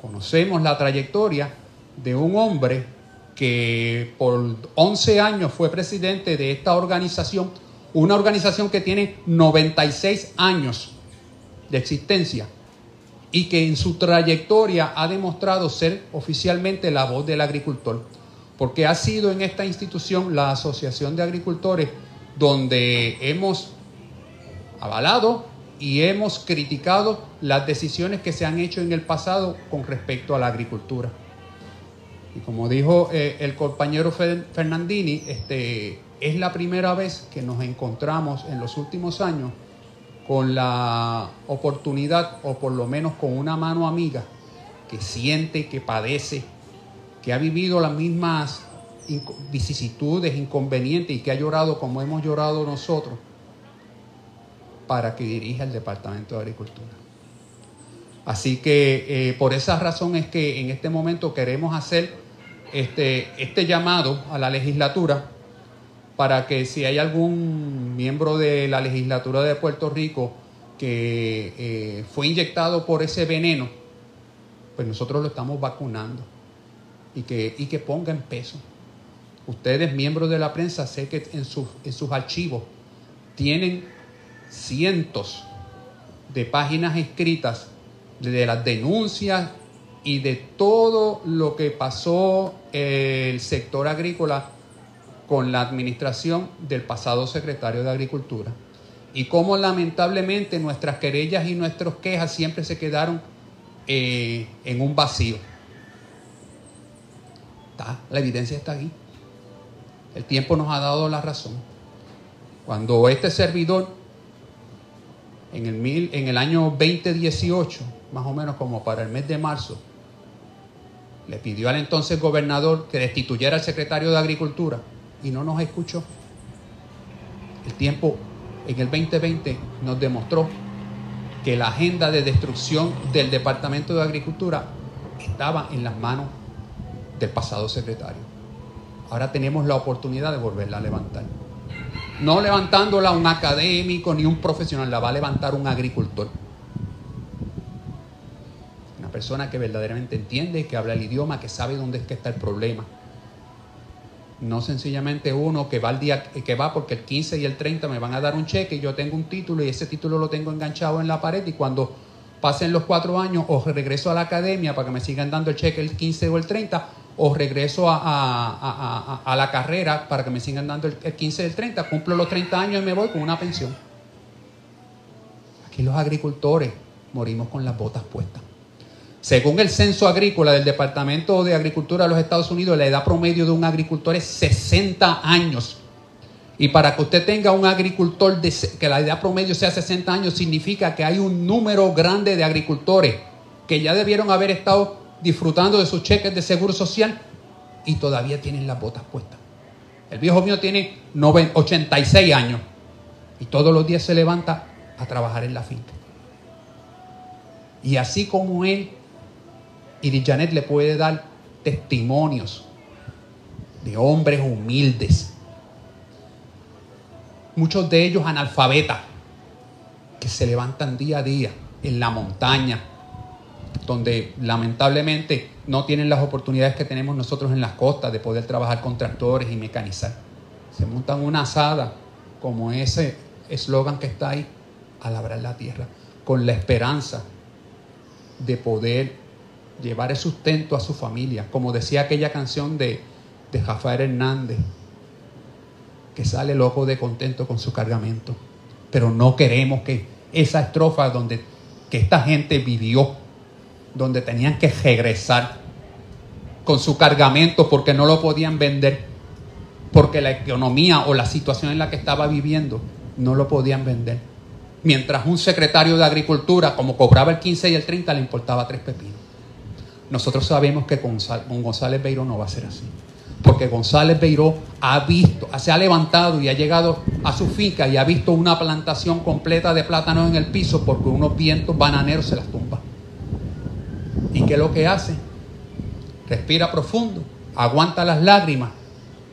conocemos la trayectoria de un hombre que por 11 años fue presidente de esta organización, una organización que tiene 96 años de existencia y que en su trayectoria ha demostrado ser oficialmente la voz del agricultor, porque ha sido en esta institución la Asociación de Agricultores donde hemos avalado y hemos criticado las decisiones que se han hecho en el pasado con respecto a la agricultura. Y como dijo eh, el compañero Fernandini, este, es la primera vez que nos encontramos en los últimos años con la oportunidad, o por lo menos con una mano amiga, que siente, que padece, que ha vivido las mismas vicisitudes, inconvenientes y que ha llorado como hemos llorado nosotros para que dirija el Departamento de Agricultura. Así que eh, por esa razón es que en este momento queremos hacer este, este llamado a la legislatura para que si hay algún miembro de la legislatura de Puerto Rico que eh, fue inyectado por ese veneno, pues nosotros lo estamos vacunando y que, y que ponga en peso. Ustedes, miembros de la prensa, sé que en sus, en sus archivos tienen cientos de páginas escritas de las denuncias y de todo lo que pasó el sector agrícola con la administración del pasado secretario de Agricultura. Y cómo lamentablemente nuestras querellas y nuestras quejas siempre se quedaron eh, en un vacío. la evidencia está aquí. El tiempo nos ha dado la razón. Cuando este servidor, en el, mil, en el año 2018, más o menos como para el mes de marzo, le pidió al entonces gobernador que destituyera al secretario de Agricultura y no nos escuchó. El tiempo en el 2020 nos demostró que la agenda de destrucción del Departamento de Agricultura estaba en las manos del pasado secretario. Ahora tenemos la oportunidad de volverla a levantar. No levantándola un académico ni un profesional, la va a levantar un agricultor. Una persona que verdaderamente entiende, que habla el idioma, que sabe dónde es que está el problema. No sencillamente uno que va al día, que va porque el 15 y el 30 me van a dar un cheque y yo tengo un título y ese título lo tengo enganchado en la pared y cuando pasen los cuatro años o regreso a la academia para que me sigan dando el cheque el 15 o el 30 o regreso a, la carrera para que me sigan dando el, el 15 y el 30, cumplo los 30 años y me voy con una pensión. Aquí los agricultores morimos con las botas puestas. Según el censo agrícola del Departamento de Agricultura de los Estados Unidos, la edad promedio de un agricultor es 60 años. Y para que usted tenga un agricultor que la edad promedio sea 60 años, significa que hay un número grande de agricultores que ya debieron haber estado disfrutando de sus cheques de seguro social y todavía tienen las botas puestas. El viejo mío tiene 86 años y todos los días se levanta a trabajar en la finca. Y así como él y Janet le puede dar testimonios de hombres humildes, muchos de ellos analfabetas, que se levantan día a día en la montaña, donde lamentablemente no tienen las oportunidades que tenemos nosotros en las costas de poder trabajar con tractores y mecanizar. Se montan una asada, como ese eslogan que está ahí, a labrar la tierra, con la esperanza de poder llevar el sustento a su familia, como decía aquella canción de, de Rafael Hernández, que sale loco de contento con su cargamento. Pero no queremos que esa estrofa donde que esta gente vivió, donde tenían que regresar con su cargamento porque no lo podían vender, porque la economía o la situación en la que estaba viviendo no lo podían vender. Mientras un secretario de Agricultura, como cobraba el 15 y el 30, le importaba tres pepinos. Nosotros sabemos que con, González Beiró no va a ser así. Porque González Beiró ha visto, se ha levantado y ha llegado a su finca y ha visto una plantación completa de plátanos en el piso porque unos vientos bananeros se las tumban. ¿Y qué es lo que hace? Respira profundo, aguanta las lágrimas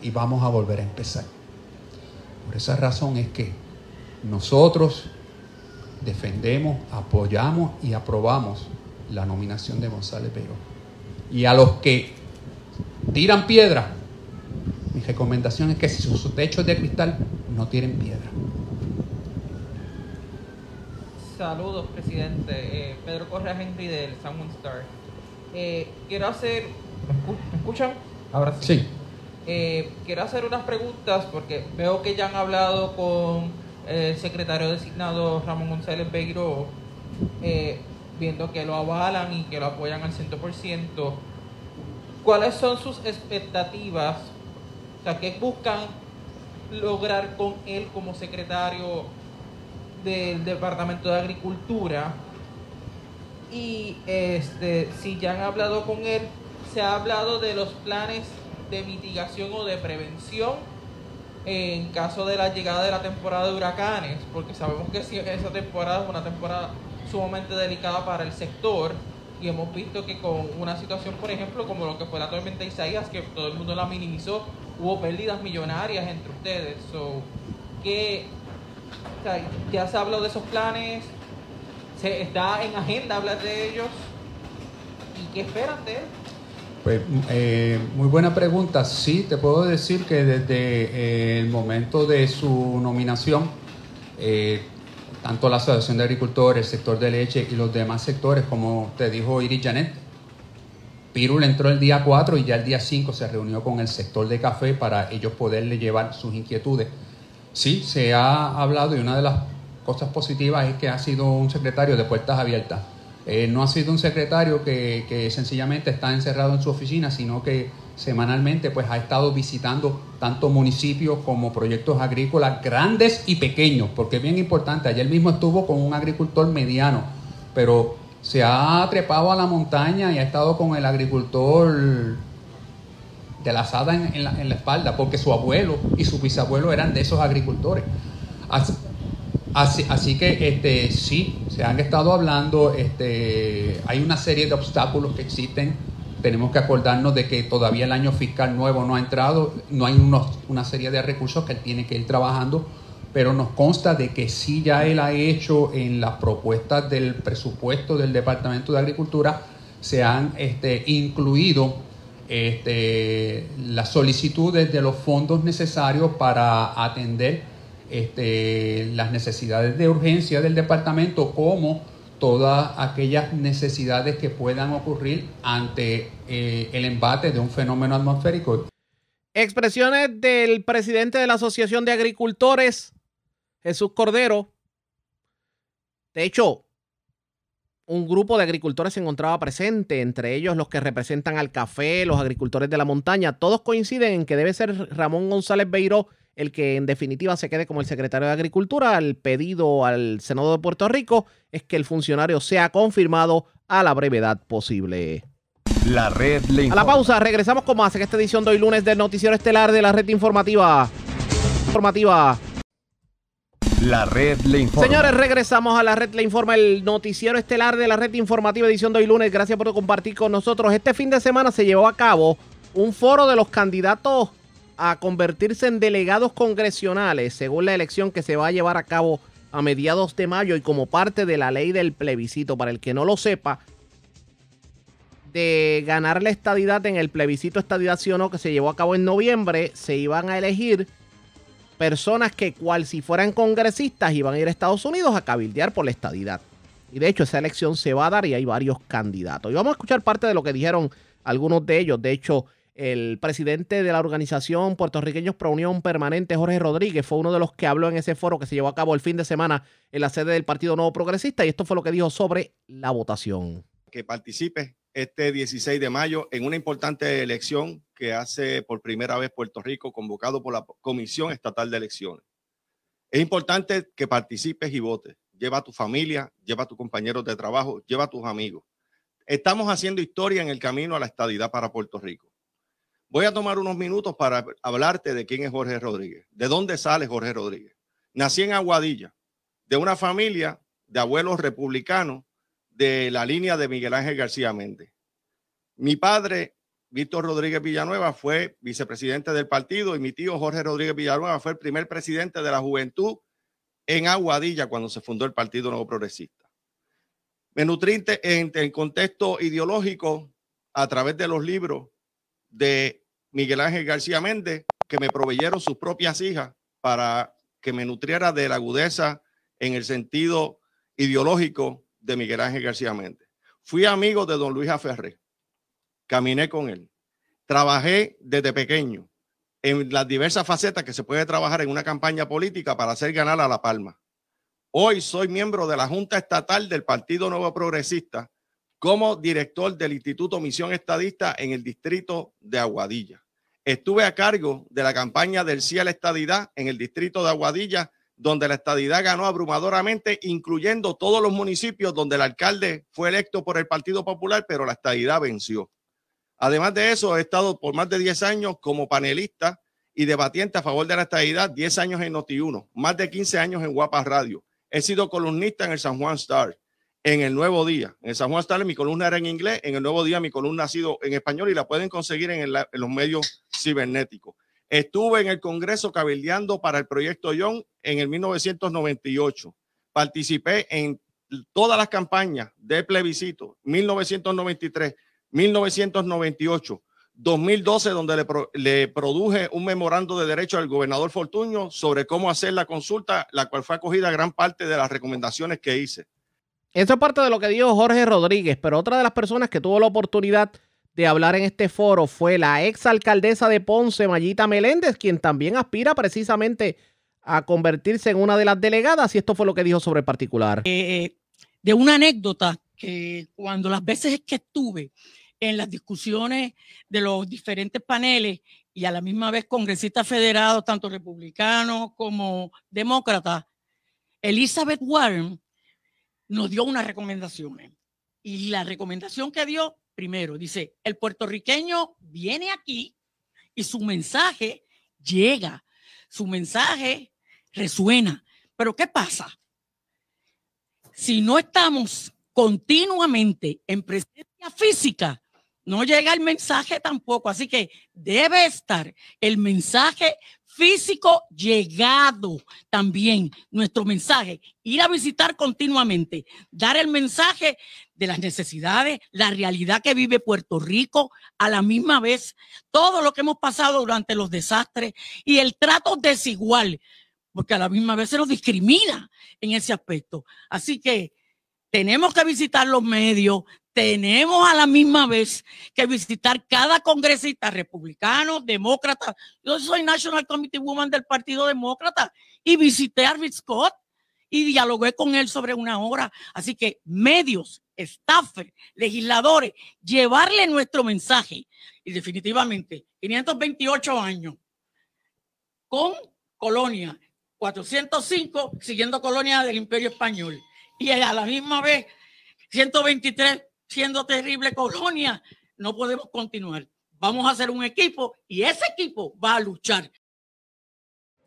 y vamos a volver a empezar. Por esa razón es que nosotros defendemos, apoyamos y aprobamos la nominación de González Beiró. Y a los que tiran piedra, mi recomendación es que si sus techos de cristal no tiren piedra. Saludos, presidente. Eh, Pedro Correa Henry del Salmon Star. Eh, quiero hacer. ¿Me escuchan? Ahora sí. sí. Eh, quiero hacer unas preguntas porque veo que ya han hablado con el secretario designado Ramón González Beiró viendo que lo avalan y que lo apoyan al 100%, ¿cuáles son sus expectativas? O sea, ¿qué buscan lograr con él como secretario del Departamento de Agricultura? Y este, si ya han hablado con él, se ha hablado de los planes de mitigación o de prevención en caso de la llegada de la temporada de huracanes, porque sabemos que esa temporada es una temporada sumamente delicada para el sector y hemos visto que con una situación, por ejemplo, como lo que fue la tormenta Isaías, que todo el mundo la minimizó, hubo pérdidas millonarias entre ustedes. So, que, ya se habló de esos planes, se está en agenda hablar de ellos. ¿Y qué esperan de él? Pues eh, muy buena pregunta. Sí, te puedo decir que desde eh, el momento de su nominación, eh, tanto la Asociación de Agricultores, el sector de leche y los demás sectores, como te dijo Iris Janet, Pirul entró el día 4 y ya el día 5 se reunió con el sector de café para ellos poderle llevar sus inquietudes. Sí, se ha hablado y una de las cosas positivas es que ha sido un secretario de puertas abiertas eh, no ha sido un secretario que, sencillamente está encerrado en su oficina, sino que semanalmente pues ha estado visitando tanto municipios como proyectos agrícolas grandes y pequeños, porque es bien importante. Ayer mismo estuvo con un agricultor mediano, pero se ha trepado a la montaña y ha estado con el agricultor de la asada en, la, en la, espalda, porque su abuelo y su bisabuelo eran de esos agricultores. Así, que este, sí, se han estado hablando, este, hay una serie de obstáculos que existen. Tenemos que acordarnos de que todavía el año fiscal nuevo no ha entrado, no hay una serie de recursos que él tiene que ir trabajando, pero nos consta de que sí ya él ha hecho en las propuestas del presupuesto del Departamento de Agricultura, se han este, incluido este, las solicitudes de los fondos necesarios para atender este, las necesidades de urgencia del departamento como todas aquellas necesidades que puedan ocurrir ante eh, el embate de un fenómeno atmosférico. Expresiones del presidente de la Asociación de Agricultores, Jesús Cordero. De hecho, un grupo de agricultores se encontraba presente, entre ellos los que representan al café, los agricultores de la montaña. Todos coinciden en que debe ser Ramón González Beiró el que en definitiva se quede como el secretario de Agricultura. El pedido al Senado de Puerto Rico es que el funcionario sea confirmado a la brevedad posible. La red A la pausa, regresamos con más en esta edición de hoy lunes del Noticiero Estelar de la Red Informativa. Informativa. La red le informa. Señores, regresamos a la red le informa, el noticiero estelar de la red informativa edición de hoy lunes. Gracias por compartir con nosotros. Este fin de semana se llevó a cabo un foro de los candidatos a convertirse en delegados congresionales según la elección que se va a llevar a cabo a mediados de mayo y como parte de la ley del plebiscito. Para el que no lo sepa, de ganar la estadidad en el plebiscito estadidad sí o no que se llevó a cabo en noviembre, se iban a elegir personas que cual si fueran congresistas iban a ir a Estados Unidos a cabildear por la estadidad. Y de hecho esa elección se va a dar y hay varios candidatos. Y vamos a escuchar parte de lo que dijeron algunos de ellos. De hecho, el presidente de la organización Puertorriqueños Pro Unión Permanente, Jorge Rodríguez, fue uno de los que habló en ese foro que se llevó a cabo el fin de semana en la sede del Partido Nuevo Progresista y esto fue lo que dijo sobre la votación. Que participe este 16 de mayo en una importante elección que hace por primera vez Puerto Rico, convocado por la Comisión Estatal de Elecciones. Es importante que participes y votes. Lleva a tu familia, lleva a tus compañeros de trabajo, lleva a tus amigos. Estamos haciendo historia en el camino a la estadidad para Puerto Rico. Voy a tomar unos minutos para hablarte de quién es Jorge Rodríguez, de dónde sale Jorge Rodríguez. Nací en Aguadilla, de una familia de abuelos republicanos de la línea de Miguel Ángel García Méndez. Mi padre, Víctor Rodríguez Villanueva, fue vicepresidente del partido y mi tío Jorge Rodríguez Villanueva fue el primer presidente de la juventud en Aguadilla cuando se fundó el Partido Nuevo Progresista. Me nutrí en el contexto ideológico a través de los libros de Miguel Ángel García Méndez, que me proveyeron sus propias hijas para que me nutriera de la agudeza en el sentido ideológico de Miguel Ángel García Méndez. Fui amigo de don Luis Aferré, caminé con él, trabajé desde pequeño en las diversas facetas que se puede trabajar en una campaña política para hacer ganar a La Palma. Hoy soy miembro de la Junta Estatal del Partido Nuevo Progresista como director del Instituto Misión Estadista en el distrito de Aguadilla. Estuve a cargo de la campaña del Sí la Estadidad en el distrito de Aguadilla, donde la estadidad ganó abrumadoramente, incluyendo todos los municipios donde el alcalde fue electo por el Partido Popular, pero la estadidad venció. Además de eso, he estado por más de 10 años como panelista y debatiente a favor de la estadidad, 10 años en Noti1, más de 15 años en Guapas Radio. He sido columnista en el San Juan Star en el Nuevo Día. En San Juan Star mi columna era en inglés, en el Nuevo Día mi columna ha sido en español y la pueden conseguir en, los medios cibernéticos. Estuve en el Congreso cabildeando para el proyecto Young en el 1998. Participé en todas las campañas de plebiscito, 1993, 1998, 2012, donde le, le produje un memorando de derecho al gobernador Fortuño sobre cómo hacer la consulta, la cual fue acogida gran parte de las recomendaciones que hice. Eso es parte de lo que dijo Jorge Rodríguez, pero otra de las personas que tuvo la oportunidad de hablar en este foro fue la ex alcaldesa de Ponce, Mayita Meléndez, quien también aspira precisamente a convertirse en una de las delegadas, y esto fue lo que dijo sobre el particular. Eh, de una anécdota que cuando las veces que estuve en las discusiones de los diferentes paneles y a la misma vez congresistas federados, tanto republicanos como demócratas, Elizabeth Warren nos dio unas recomendaciones. Y la recomendación que dio, primero, dice, el puertorriqueño viene aquí y su mensaje llega, su mensaje resuena. Pero ¿qué pasa? Si no estamos continuamente en presencia física, no llega el mensaje tampoco. Así que debe estar el mensaje físico llegado también, nuestro mensaje. Ir a visitar continuamente, dar el mensaje de las necesidades, la realidad que vive Puerto Rico, a la misma vez todo lo que hemos pasado durante los desastres y el trato desigual, porque a la misma vez se nos discrimina en ese aspecto. Así que tenemos que visitar los medios, tenemos a la misma vez que visitar cada congresista republicano, demócrata. Yo soy National Committee Woman del Partido Demócrata y visité a Rick Scott y dialogué con él sobre una hora. Así que medios, staffers, legisladores, llevarle nuestro mensaje. Y definitivamente, 528 años con colonia, 405 siguiendo colonia del Imperio Español y a la misma vez 123 siendo terrible colonia, no podemos continuar. Vamos a hacer un equipo y ese equipo va a luchar.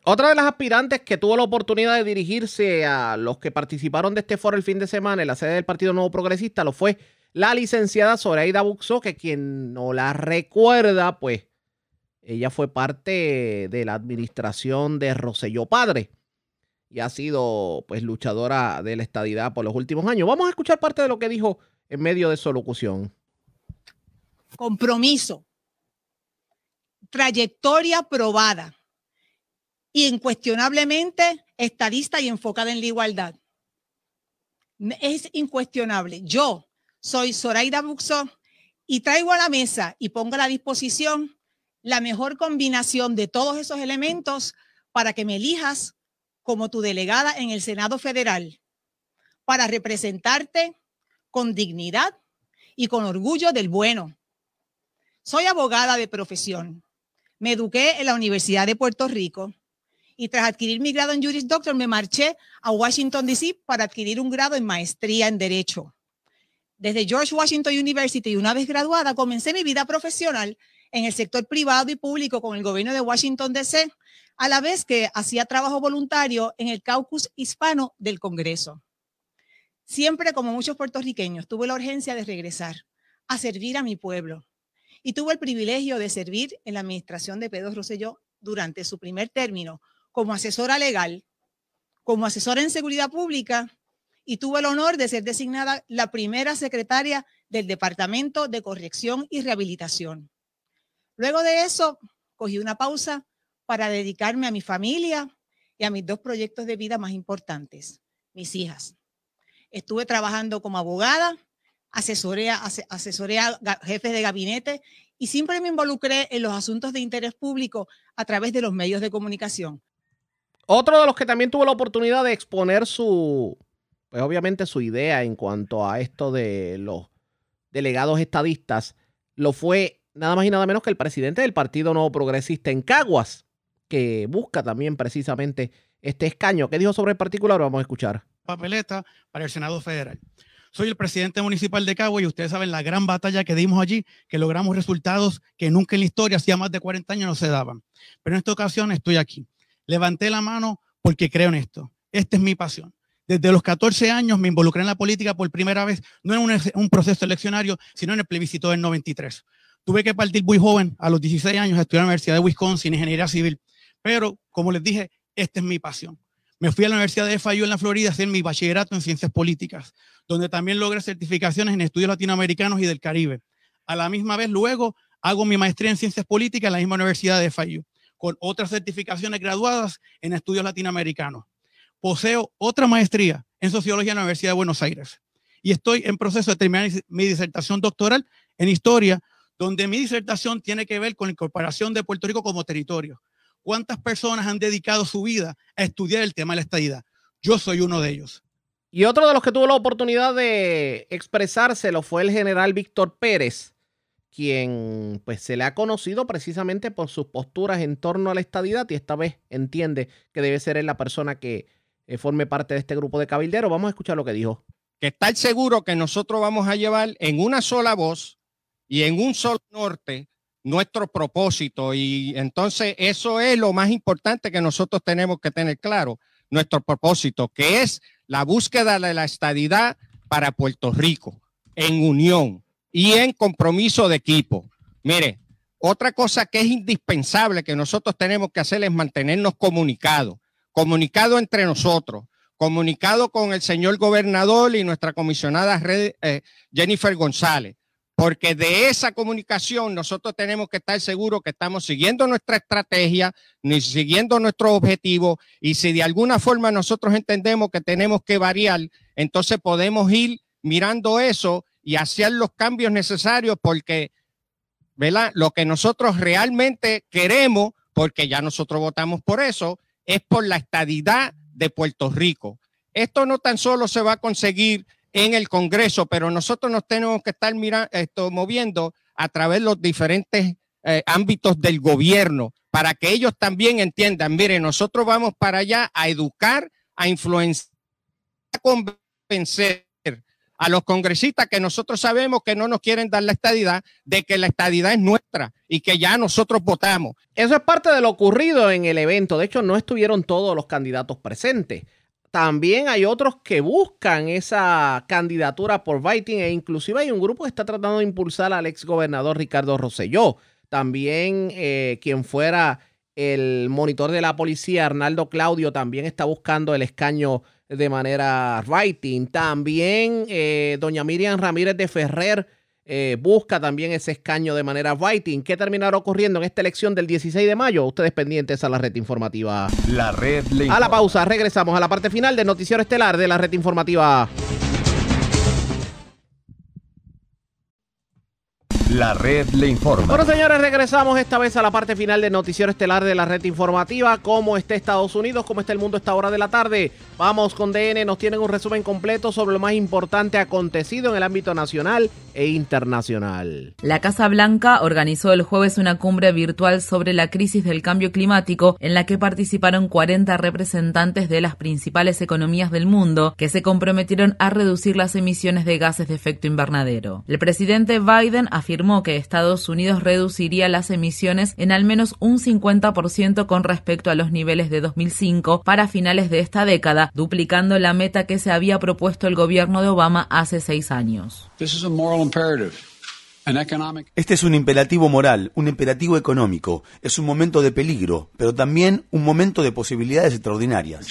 Otra de las aspirantes que tuvo la oportunidad de dirigirse a los que participaron de este foro el fin de semana en la sede del Partido Nuevo Progresista lo fue la licenciada Zoraida Buxo, que quien no la recuerda, pues ella fue parte de la administración de Roselló Padre y ha sido pues luchadora de la estadidad por los últimos años. Vamos a escuchar parte de lo que dijo en medio de su locución. Compromiso, trayectoria probada incuestionablemente estadista y enfocada en la igualdad. Es incuestionable. Yo soy Zoraida Buxo y traigo a la mesa y pongo a la disposición la mejor combinación de todos esos elementos para que me elijas como tu delegada en el Senado Federal, para representarte con dignidad y con orgullo del bueno. Soy abogada de profesión. Me eduqué en la Universidad de Puerto Rico y tras adquirir mi grado en Juris Doctor me marché a Washington, D.C. para adquirir un grado en maestría en Derecho. Desde George Washington University una vez graduada comencé mi vida profesional en el sector privado y público con el gobierno de Washington, D.C., a la vez que hacía trabajo voluntario en el caucus hispano del Congreso. Siempre, como muchos puertorriqueños, tuve la urgencia de regresar a servir a mi pueblo y tuve el privilegio de servir en la administración de Pedro Rosselló durante su primer término como asesora legal, como asesora en seguridad pública y tuve el honor de ser designada la primera secretaria del Departamento de Corrección y Rehabilitación. Luego de eso, cogí una pausa para dedicarme a mi familia y a mis dos proyectos de vida más importantes, mis hijas. Estuve trabajando como abogada, asesoré, asesoré a jefes de gabinete y siempre me involucré en los asuntos de interés público a través de los medios de comunicación. Otro de los que también tuvo la oportunidad de exponer su, pues obviamente su idea en cuanto a esto de los delegados estadistas, lo fue nada más y nada menos que el presidente del Partido Nuevo Progresista en Caguas, que busca también precisamente este escaño. ¿Qué dijo sobre el particular? Vamos a escuchar. Papeleta para el Senado Federal. Soy el presidente municipal de Caguas y ustedes saben la gran batalla que dimos allí, que logramos resultados que nunca en la historia, hacía más de 40 años, no se daban. Pero en esta ocasión estoy aquí. Levanté la mano porque creo en esto. Esta es mi pasión. Desde los 14 años me involucré en la política por primera vez, no en un, un proceso eleccionario, sino en el plebiscito del 93. Tuve que partir muy joven, a los 16 años, a estudiar en la Universidad de Wisconsin, ingeniería civil. Pero, como les dije, esta es mi pasión. Me fui a la Universidad de FIU en la Florida a hacer mi bachillerato en ciencias políticas, donde también logré certificaciones en estudios latinoamericanos y del Caribe. A la misma vez, luego hago mi maestría en ciencias políticas en la misma Universidad de FIU, con otras certificaciones graduadas en estudios latinoamericanos. Poseo otra maestría en sociología en la Universidad de Buenos Aires y estoy en proceso de terminar mi disertación doctoral en historia, donde mi disertación tiene que ver con la incorporación de Puerto Rico como territorio. ¿Cuántas personas han dedicado su vida a estudiar el tema de la estadidad? Yo soy uno de ellos. Y otro de los que tuvo la oportunidad de expresárselo fue el general Víctor Pérez, quien pues se le ha conocido precisamente por sus posturas en torno a la estadidad y esta vez entiende que debe ser él la persona que eh, forme parte de este grupo de cabilderos. Vamos a escuchar lo que dijo. Que estar seguro que nosotros vamos a llevar en una sola voz y en un solo norte nuestro propósito. Y entonces eso es lo más importante que nosotros tenemos que tener claro, nuestro propósito, que es la búsqueda de la estadidad para Puerto Rico, en unión y en compromiso de equipo. Mire, otra cosa que es indispensable que nosotros tenemos que hacer es mantenernos comunicados, comunicados entre nosotros, comunicado con el señor gobernador y nuestra comisionada eh, Jennifer González, porque de esa comunicación nosotros tenemos que estar seguros que estamos siguiendo nuestra estrategia, siguiendo nuestro objetivo, y si de alguna forma nosotros entendemos que tenemos que variar, entonces podemos ir mirando eso y hacer los cambios necesarios porque, ¿verdad? Lo que nosotros realmente queremos, porque ya nosotros votamos por eso, es por la estadidad de Puerto Rico. Esto no tan solo se va a conseguir en el Congreso, pero nosotros nos tenemos que estar mirando, esto, moviendo a través de los diferentes eh, ámbitos del gobierno para que ellos también entiendan, mire, nosotros vamos para allá a educar, a influenciar, a convencer a los congresistas que nosotros sabemos que no nos quieren dar la estadidad, de que la estadidad es nuestra y que ya nosotros votamos. Eso es parte de lo ocurrido en el evento. De hecho, no estuvieron todos los candidatos presentes también hay otros que buscan esa candidatura por Viting e inclusive hay un grupo que está tratando de impulsar al ex gobernador Ricardo Rosselló. También eh, quien fuera el monitor de la policía, Arnaldo Claudio, también está buscando el escaño de manera Viting. También eh, doña Miriam Ramírez de Ferrer eh, busca también ese escaño de manera Viting. ¿Qué terminará ocurriendo en esta elección del 16 de mayo? Ustedes pendientes a la red informativa. La red A la pausa, regresamos a la parte final del noticiero estelar de la red informativa. La red le informa. Bueno, señores, regresamos esta vez a la parte final del noticiero estelar de la red informativa. ¿Cómo está Estados Unidos? ¿Cómo está el mundo a esta hora de la tarde? Vamos con DN, nos tienen un resumen completo sobre lo más importante acontecido en el ámbito nacional e internacional. La Casa Blanca organizó el jueves una cumbre virtual sobre la crisis del cambio climático en la que participaron 40 representantes de las principales economías del mundo que se comprometieron a reducir las emisiones de gases de efecto invernadero. El presidente Biden afirmó que Estados Unidos reduciría las emisiones en al menos un 50% con respecto a los niveles de 2005 para finales de esta década, duplicando la meta que se había propuesto el gobierno de Obama hace seis años. Este es un imperativo moral, un imperativo económico. Es un momento de peligro, pero también un momento de posibilidades extraordinarias.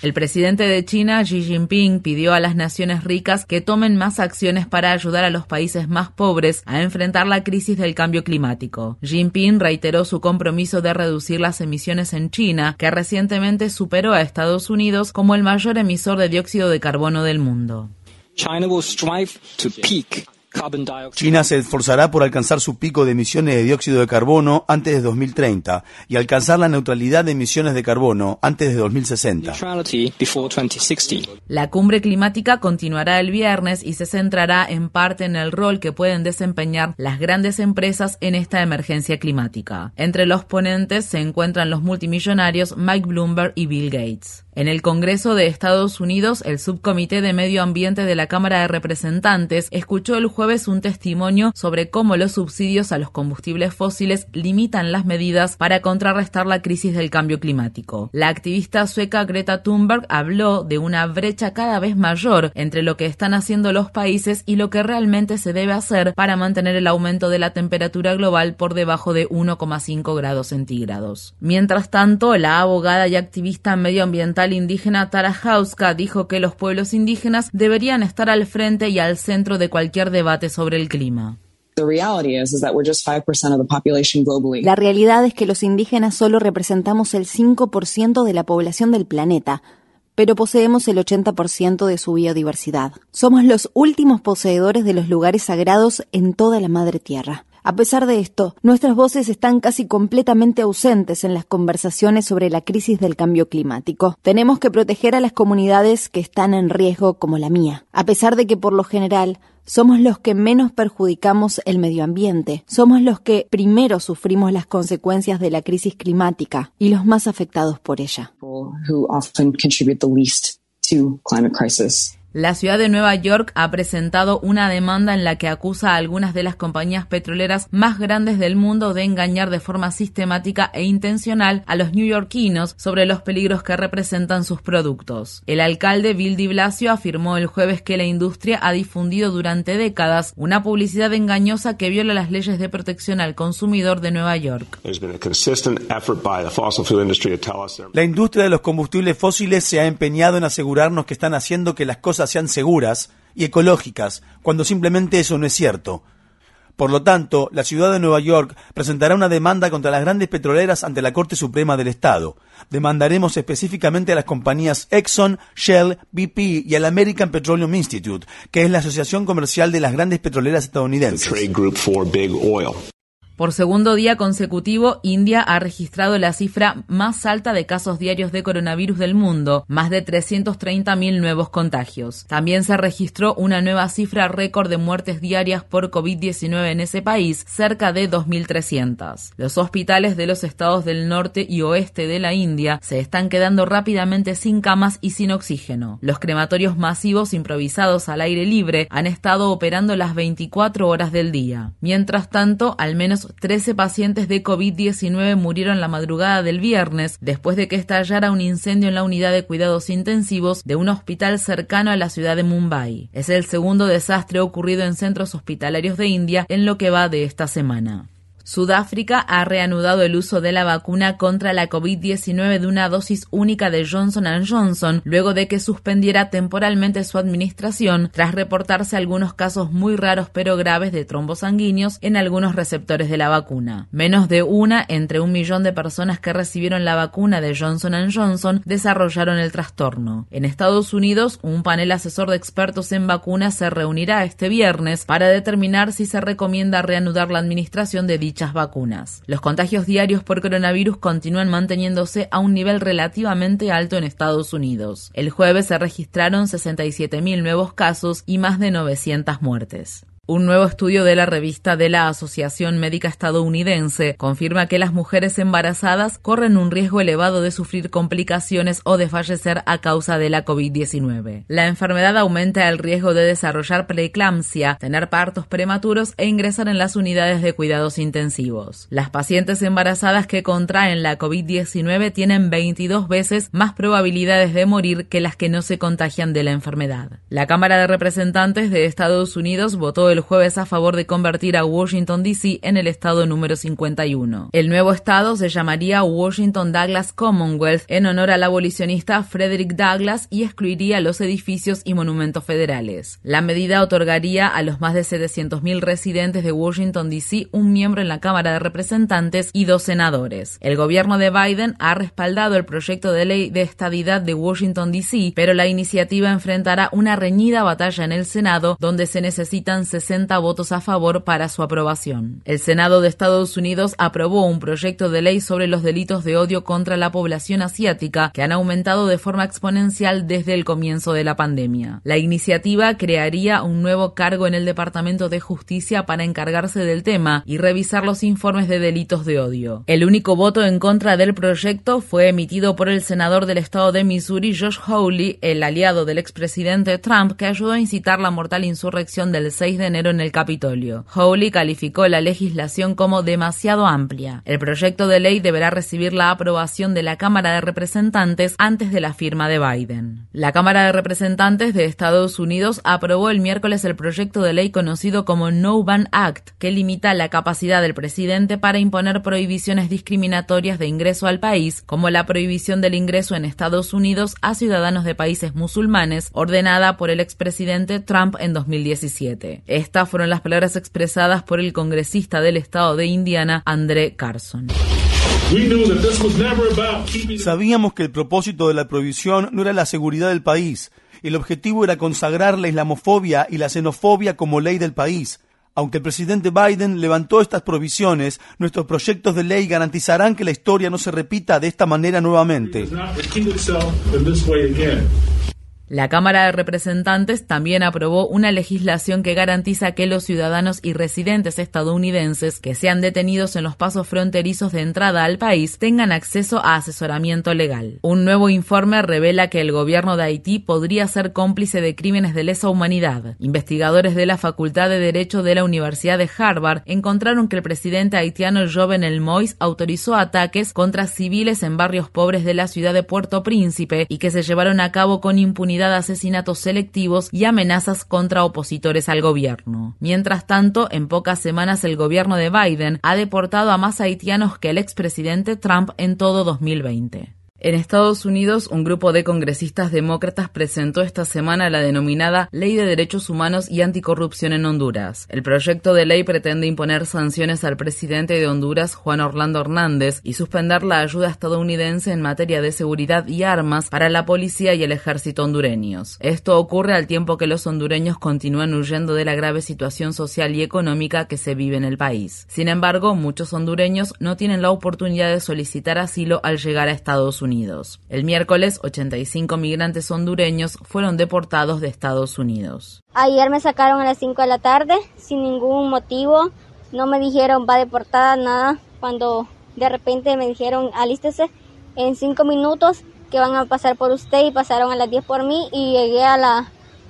El presidente de China, Xi Jinping, pidió a las naciones ricas que tomen más acciones para ayudar a los países más pobres a enfrentar la crisis del cambio climático. Jinping reiteró su compromiso de reducir las emisiones en China, que recientemente superó a Estados Unidos como el mayor emisor de dióxido de carbono del mundo. China China se esforzará por alcanzar su pico de emisiones de dióxido de carbono antes de 2030 y alcanzar la neutralidad de emisiones de carbono antes de 2060. La cumbre climática continuará el viernes y se centrará en parte en el rol que pueden desempeñar las grandes empresas en esta emergencia climática. Entre los ponentes se encuentran los multimillonarios Mike Bloomberg y Bill Gates. En el Congreso de Estados Unidos, el Subcomité de Medio Ambiente de la Cámara de Representantes escuchó el jueves un testimonio sobre cómo los subsidios a los combustibles fósiles limitan las medidas para contrarrestar la crisis del cambio climático. La activista sueca Greta Thunberg habló de una brecha cada vez mayor entre lo que están haciendo los países y lo que realmente se debe hacer para mantener el aumento de la temperatura global por debajo de 1,5 grados centígrados. Mientras tanto, la abogada y activista medioambiental indígena Tara Hauska dijo que los pueblos indígenas deberían estar al frente y al centro de cualquier debate sobre el clima. La realidad es que los indígenas solo representamos el 5% de la población del planeta, pero poseemos el 80% de su biodiversidad. Somos los últimos poseedores de los lugares sagrados en toda la madre tierra. A pesar de esto, nuestras voces están casi completamente ausentes en las conversaciones sobre la crisis del cambio climático. Tenemos que proteger a las comunidades que están en riesgo como la mía, a pesar de que por lo general somos los que menos perjudicamos el medio ambiente, somos los que primero sufrimos las consecuencias de la crisis climática y los más afectados por ella. La ciudad de Nueva York ha presentado una demanda en la que acusa a algunas de las compañías petroleras más grandes del mundo de engañar de forma sistemática e intencional a los neoyorquinos sobre los peligros que representan sus productos. El alcalde Bill de Blasio afirmó el jueves que la industria ha difundido durante décadas una publicidad engañosa que viola las leyes de protección al consumidor de Nueva York. La industria de los combustibles fósiles se ha empeñado en asegurarnos que están haciendo que las cosas sean seguras y ecológicas, cuando simplemente eso no es cierto. Por lo tanto, la ciudad de Nueva York presentará una demanda contra las grandes petroleras ante la Corte Suprema del Estado. Demandaremos específicamente a las compañías Exxon, Shell, BP y al American Petroleum Institute, que es la asociación comercial de las grandes petroleras estadounidenses. Por segundo día consecutivo, India ha registrado la cifra más alta de casos diarios de coronavirus del mundo, más de 330.000 nuevos contagios. También se registró una nueva cifra récord de muertes diarias por COVID-19 en ese país, cerca de 2.300. Los hospitales de los estados del norte y oeste de la India se están quedando rápidamente sin camas y sin oxígeno. Los crematorios masivos improvisados al aire libre han estado operando las 24 horas del día. Mientras tanto, al menos 13 pacientes de COVID-19 murieron la madrugada del viernes después de que estallara un incendio en la unidad de cuidados intensivos de un hospital cercano a la ciudad de Mumbai. Es el segundo desastre ocurrido en centros hospitalarios de India en lo que va de esta semana. Sudáfrica ha reanudado el uso de la vacuna contra la COVID-19 de una dosis única de Johnson Johnson luego de que suspendiera temporalmente su administración tras reportarse algunos casos muy raros pero graves de trombos sanguíneos en algunos receptores de la vacuna. Menos de una entre un millón de personas que recibieron la vacuna de Johnson Johnson desarrollaron el trastorno. En Estados Unidos, un panel asesor de expertos en vacunas se reunirá este viernes para determinar si se recomienda reanudar la administración de dicha vacunas. Los contagios diarios por coronavirus continúan manteniéndose a un nivel relativamente alto en Estados Unidos. El jueves se registraron 67.000 nuevos casos y más de 900 muertes. Un nuevo estudio de la revista de la Asociación Médica Estadounidense confirma que las mujeres embarazadas corren un riesgo elevado de sufrir complicaciones o de fallecer a causa de la COVID-19. La enfermedad aumenta el riesgo de desarrollar preeclampsia, tener partos prematuros e ingresar en las unidades de cuidados intensivos. Las pacientes embarazadas que contraen la COVID-19 tienen 22 veces más probabilidades de morir que las que no se contagian de la enfermedad. La Cámara de Representantes de Estados Unidos votó el el jueves a favor de convertir a Washington, D.C. en el estado número 51. El nuevo estado se llamaría Washington Douglas Commonwealth en honor al abolicionista Frederick Douglass y excluiría los edificios y monumentos federales. La medida otorgaría a los más de 700.000 residentes de Washington, D.C. un miembro en la Cámara de Representantes y dos senadores. El gobierno de Biden ha respaldado el proyecto de ley de estadidad de Washington, D.C., pero la iniciativa enfrentará una reñida batalla en el Senado donde se necesitan 60 votos a favor para su aprobación. El Senado de Estados Unidos aprobó un proyecto de ley sobre los delitos de odio contra la población asiática que han aumentado de forma exponencial desde el comienzo de la pandemia. La iniciativa crearía un nuevo cargo en el Departamento de Justicia para encargarse del tema y revisar los informes de delitos de odio. El único voto en contra del proyecto fue emitido por el senador del estado de Missouri, Josh Hawley, el aliado del expresidente Trump, que ayudó a incitar la mortal insurrección del 6 de enero en el Capitolio. Howley calificó la legislación como demasiado amplia. El proyecto de ley deberá recibir la aprobación de la Cámara de Representantes antes de la firma de Biden. La Cámara de Representantes de Estados Unidos aprobó el miércoles el proyecto de ley conocido como No Ban Act, que limita la capacidad del presidente para imponer prohibiciones discriminatorias de ingreso al país, como la prohibición del ingreso en Estados Unidos a ciudadanos de países musulmanes, ordenada por el expresidente Trump en 2017. Estas fueron las palabras expresadas por el congresista del estado de Indiana, André Carson. Sabíamos que el propósito de la prohibición no era la seguridad del país. El objetivo era consagrar la islamofobia y la xenofobia como ley del país. Aunque el presidente Biden levantó estas provisiones, nuestros proyectos de ley garantizarán que la historia no se repita de esta manera nuevamente. La Cámara de Representantes también aprobó una legislación que garantiza que los ciudadanos y residentes estadounidenses que sean detenidos en los pasos fronterizos de entrada al país tengan acceso a asesoramiento legal. Un nuevo informe revela que el gobierno de Haití podría ser cómplice de crímenes de lesa humanidad. Investigadores de la Facultad de Derecho de la Universidad de Harvard encontraron que el presidente haitiano Jovenel Moïse autorizó ataques contra civiles en barrios pobres de la ciudad de Puerto Príncipe y que se llevaron a cabo con impunidad de asesinatos selectivos y amenazas contra opositores al gobierno. Mientras tanto, en pocas semanas el gobierno de Biden ha deportado a más haitianos que el expresidente Trump en todo 2020. En Estados Unidos, un grupo de congresistas demócratas presentó esta semana la denominada Ley de Derechos Humanos y Anticorrupción en Honduras. El proyecto de ley pretende imponer sanciones al presidente de Honduras, Juan Orlando Hernández, y suspender la ayuda estadounidense en materia de seguridad y armas para la policía y el ejército hondureños. Esto ocurre al tiempo que los hondureños continúan huyendo de la grave situación social y económica que se vive en el país. Sin embargo, muchos hondureños no tienen la oportunidad de solicitar asilo al llegar a Estados Unidos. El miércoles, 85 migrantes hondureños fueron deportados de Estados Unidos. Ayer me sacaron a las 5 de la tarde sin ningún motivo. No me dijeron va deportada, nada. Cuando de repente me dijeron alístese en 5 minutos que van a pasar por usted y pasaron a las 10 por mí y llegué a las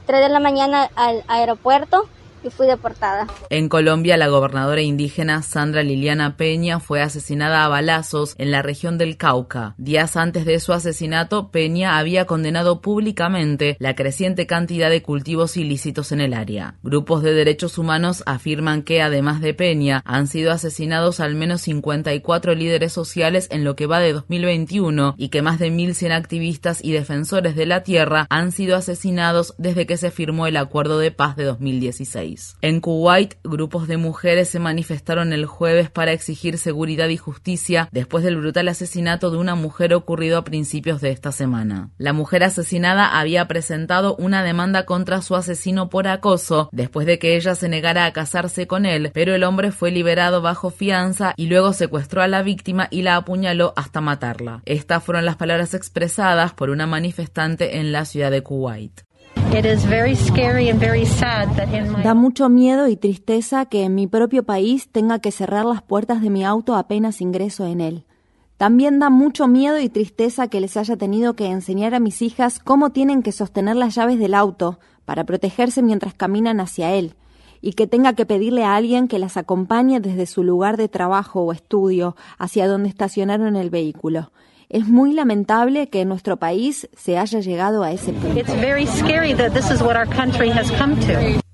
3 de la mañana al aeropuerto y fui deportada. En Colombia, la gobernadora indígena Sandra Liliana Peña fue asesinada a balazos en la región del Cauca. Días antes de su asesinato, Peña había condenado públicamente la creciente cantidad de cultivos ilícitos en el área. Grupos de derechos humanos afirman que, además de Peña, han sido asesinados al menos 54 líderes sociales en lo que va de 2021 y que más de 1.100 activistas y defensores de la tierra han sido asesinados desde que se firmó el Acuerdo de Paz de 2016. En Kuwait, grupos de mujeres se manifestaron el jueves para exigir seguridad y justicia después del brutal asesinato de una mujer ocurrido a principios de esta semana. La mujer asesinada había presentado una demanda contra su asesino por acoso después de que ella se negara a casarse con él, pero el hombre fue liberado bajo fianza y luego secuestró a la víctima y la apuñaló hasta matarla. Estas fueron las palabras expresadas por una manifestante en la ciudad de Kuwait. Da mucho miedo y tristeza que en mi propio país tenga que cerrar las puertas de mi auto apenas ingreso en él. También da mucho miedo y tristeza que les haya tenido que enseñar a mis hijas cómo tienen que sostener las llaves del auto para protegerse mientras caminan hacia él, y que tenga que pedirle a alguien que las acompañe desde su lugar de trabajo o estudio hacia donde estacionaron el vehículo. Es muy lamentable que en nuestro país se haya llegado a ese punto.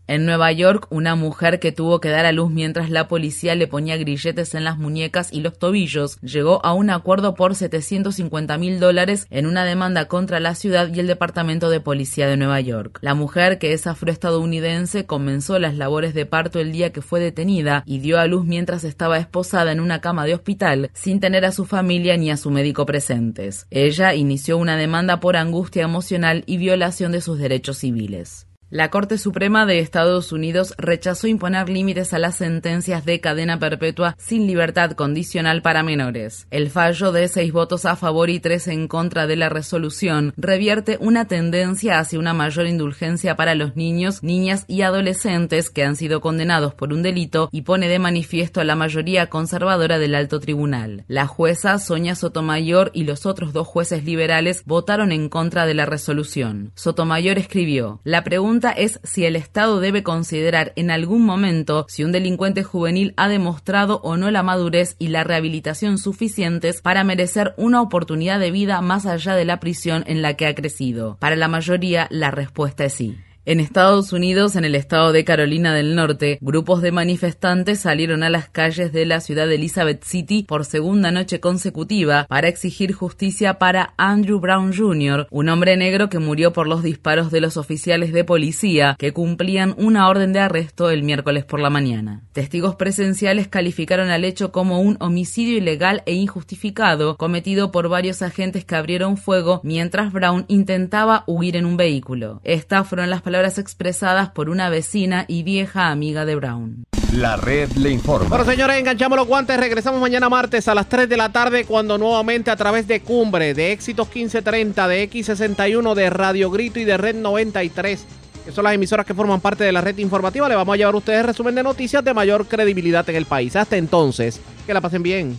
En Nueva York, una mujer que tuvo que dar a luz mientras la policía le ponía grilletes en las muñecas y los tobillos llegó a un acuerdo por 750 mil dólares en una demanda contra la ciudad y el Departamento de Policía de Nueva York. La mujer, que es afroestadounidense, comenzó las labores de parto el día que fue detenida y dio a luz mientras estaba esposada en una cama de hospital sin tener a su familia ni a su médico presentes. Ella inició una demanda por angustia emocional y violación de sus derechos civiles. La Corte Suprema de Estados Unidos rechazó imponer límites a las sentencias de cadena perpetua sin libertad condicional para menores. El fallo de seis votos a favor y tres en contra de la resolución revierte una tendencia hacia una mayor indulgencia para los niños, niñas y adolescentes que han sido condenados por un delito y pone de manifiesto a la mayoría conservadora del alto tribunal. La jueza Sonia Sotomayor y los otros dos jueces liberales votaron en contra de la resolución. Sotomayor escribió: La pregunta es si el Estado debe considerar en algún momento si un delincuente juvenil ha demostrado o no la madurez y la rehabilitación suficientes para merecer una oportunidad de vida más allá de la prisión en la que ha crecido. Para la mayoría, la respuesta es sí. En Estados Unidos, en el estado de Carolina del Norte, grupos de manifestantes salieron a las calles de la ciudad de Elizabeth City por segunda noche consecutiva para exigir justicia para Andrew Brown Jr., un hombre negro que murió por los disparos de los oficiales de policía que cumplían una orden de arresto el miércoles por la mañana. Testigos presenciales calificaron al hecho como un homicidio ilegal e injustificado cometido por varios agentes que abrieron fuego mientras Brown intentaba huir en un vehículo. Estas fueron las palabras expresadas por una vecina y vieja amiga de Brown. La red le informa. Bueno, señores, enganchamos los guantes. Regresamos mañana martes a las 3 de la tarde cuando nuevamente a través de Cumbre, de Éxitos 1530, de X61, de Radio Grito y de Red 93, que son las emisoras que forman parte de la red informativa, le vamos a llevar a ustedes resumen de noticias de mayor credibilidad en el país. Hasta entonces, que la pasen bien.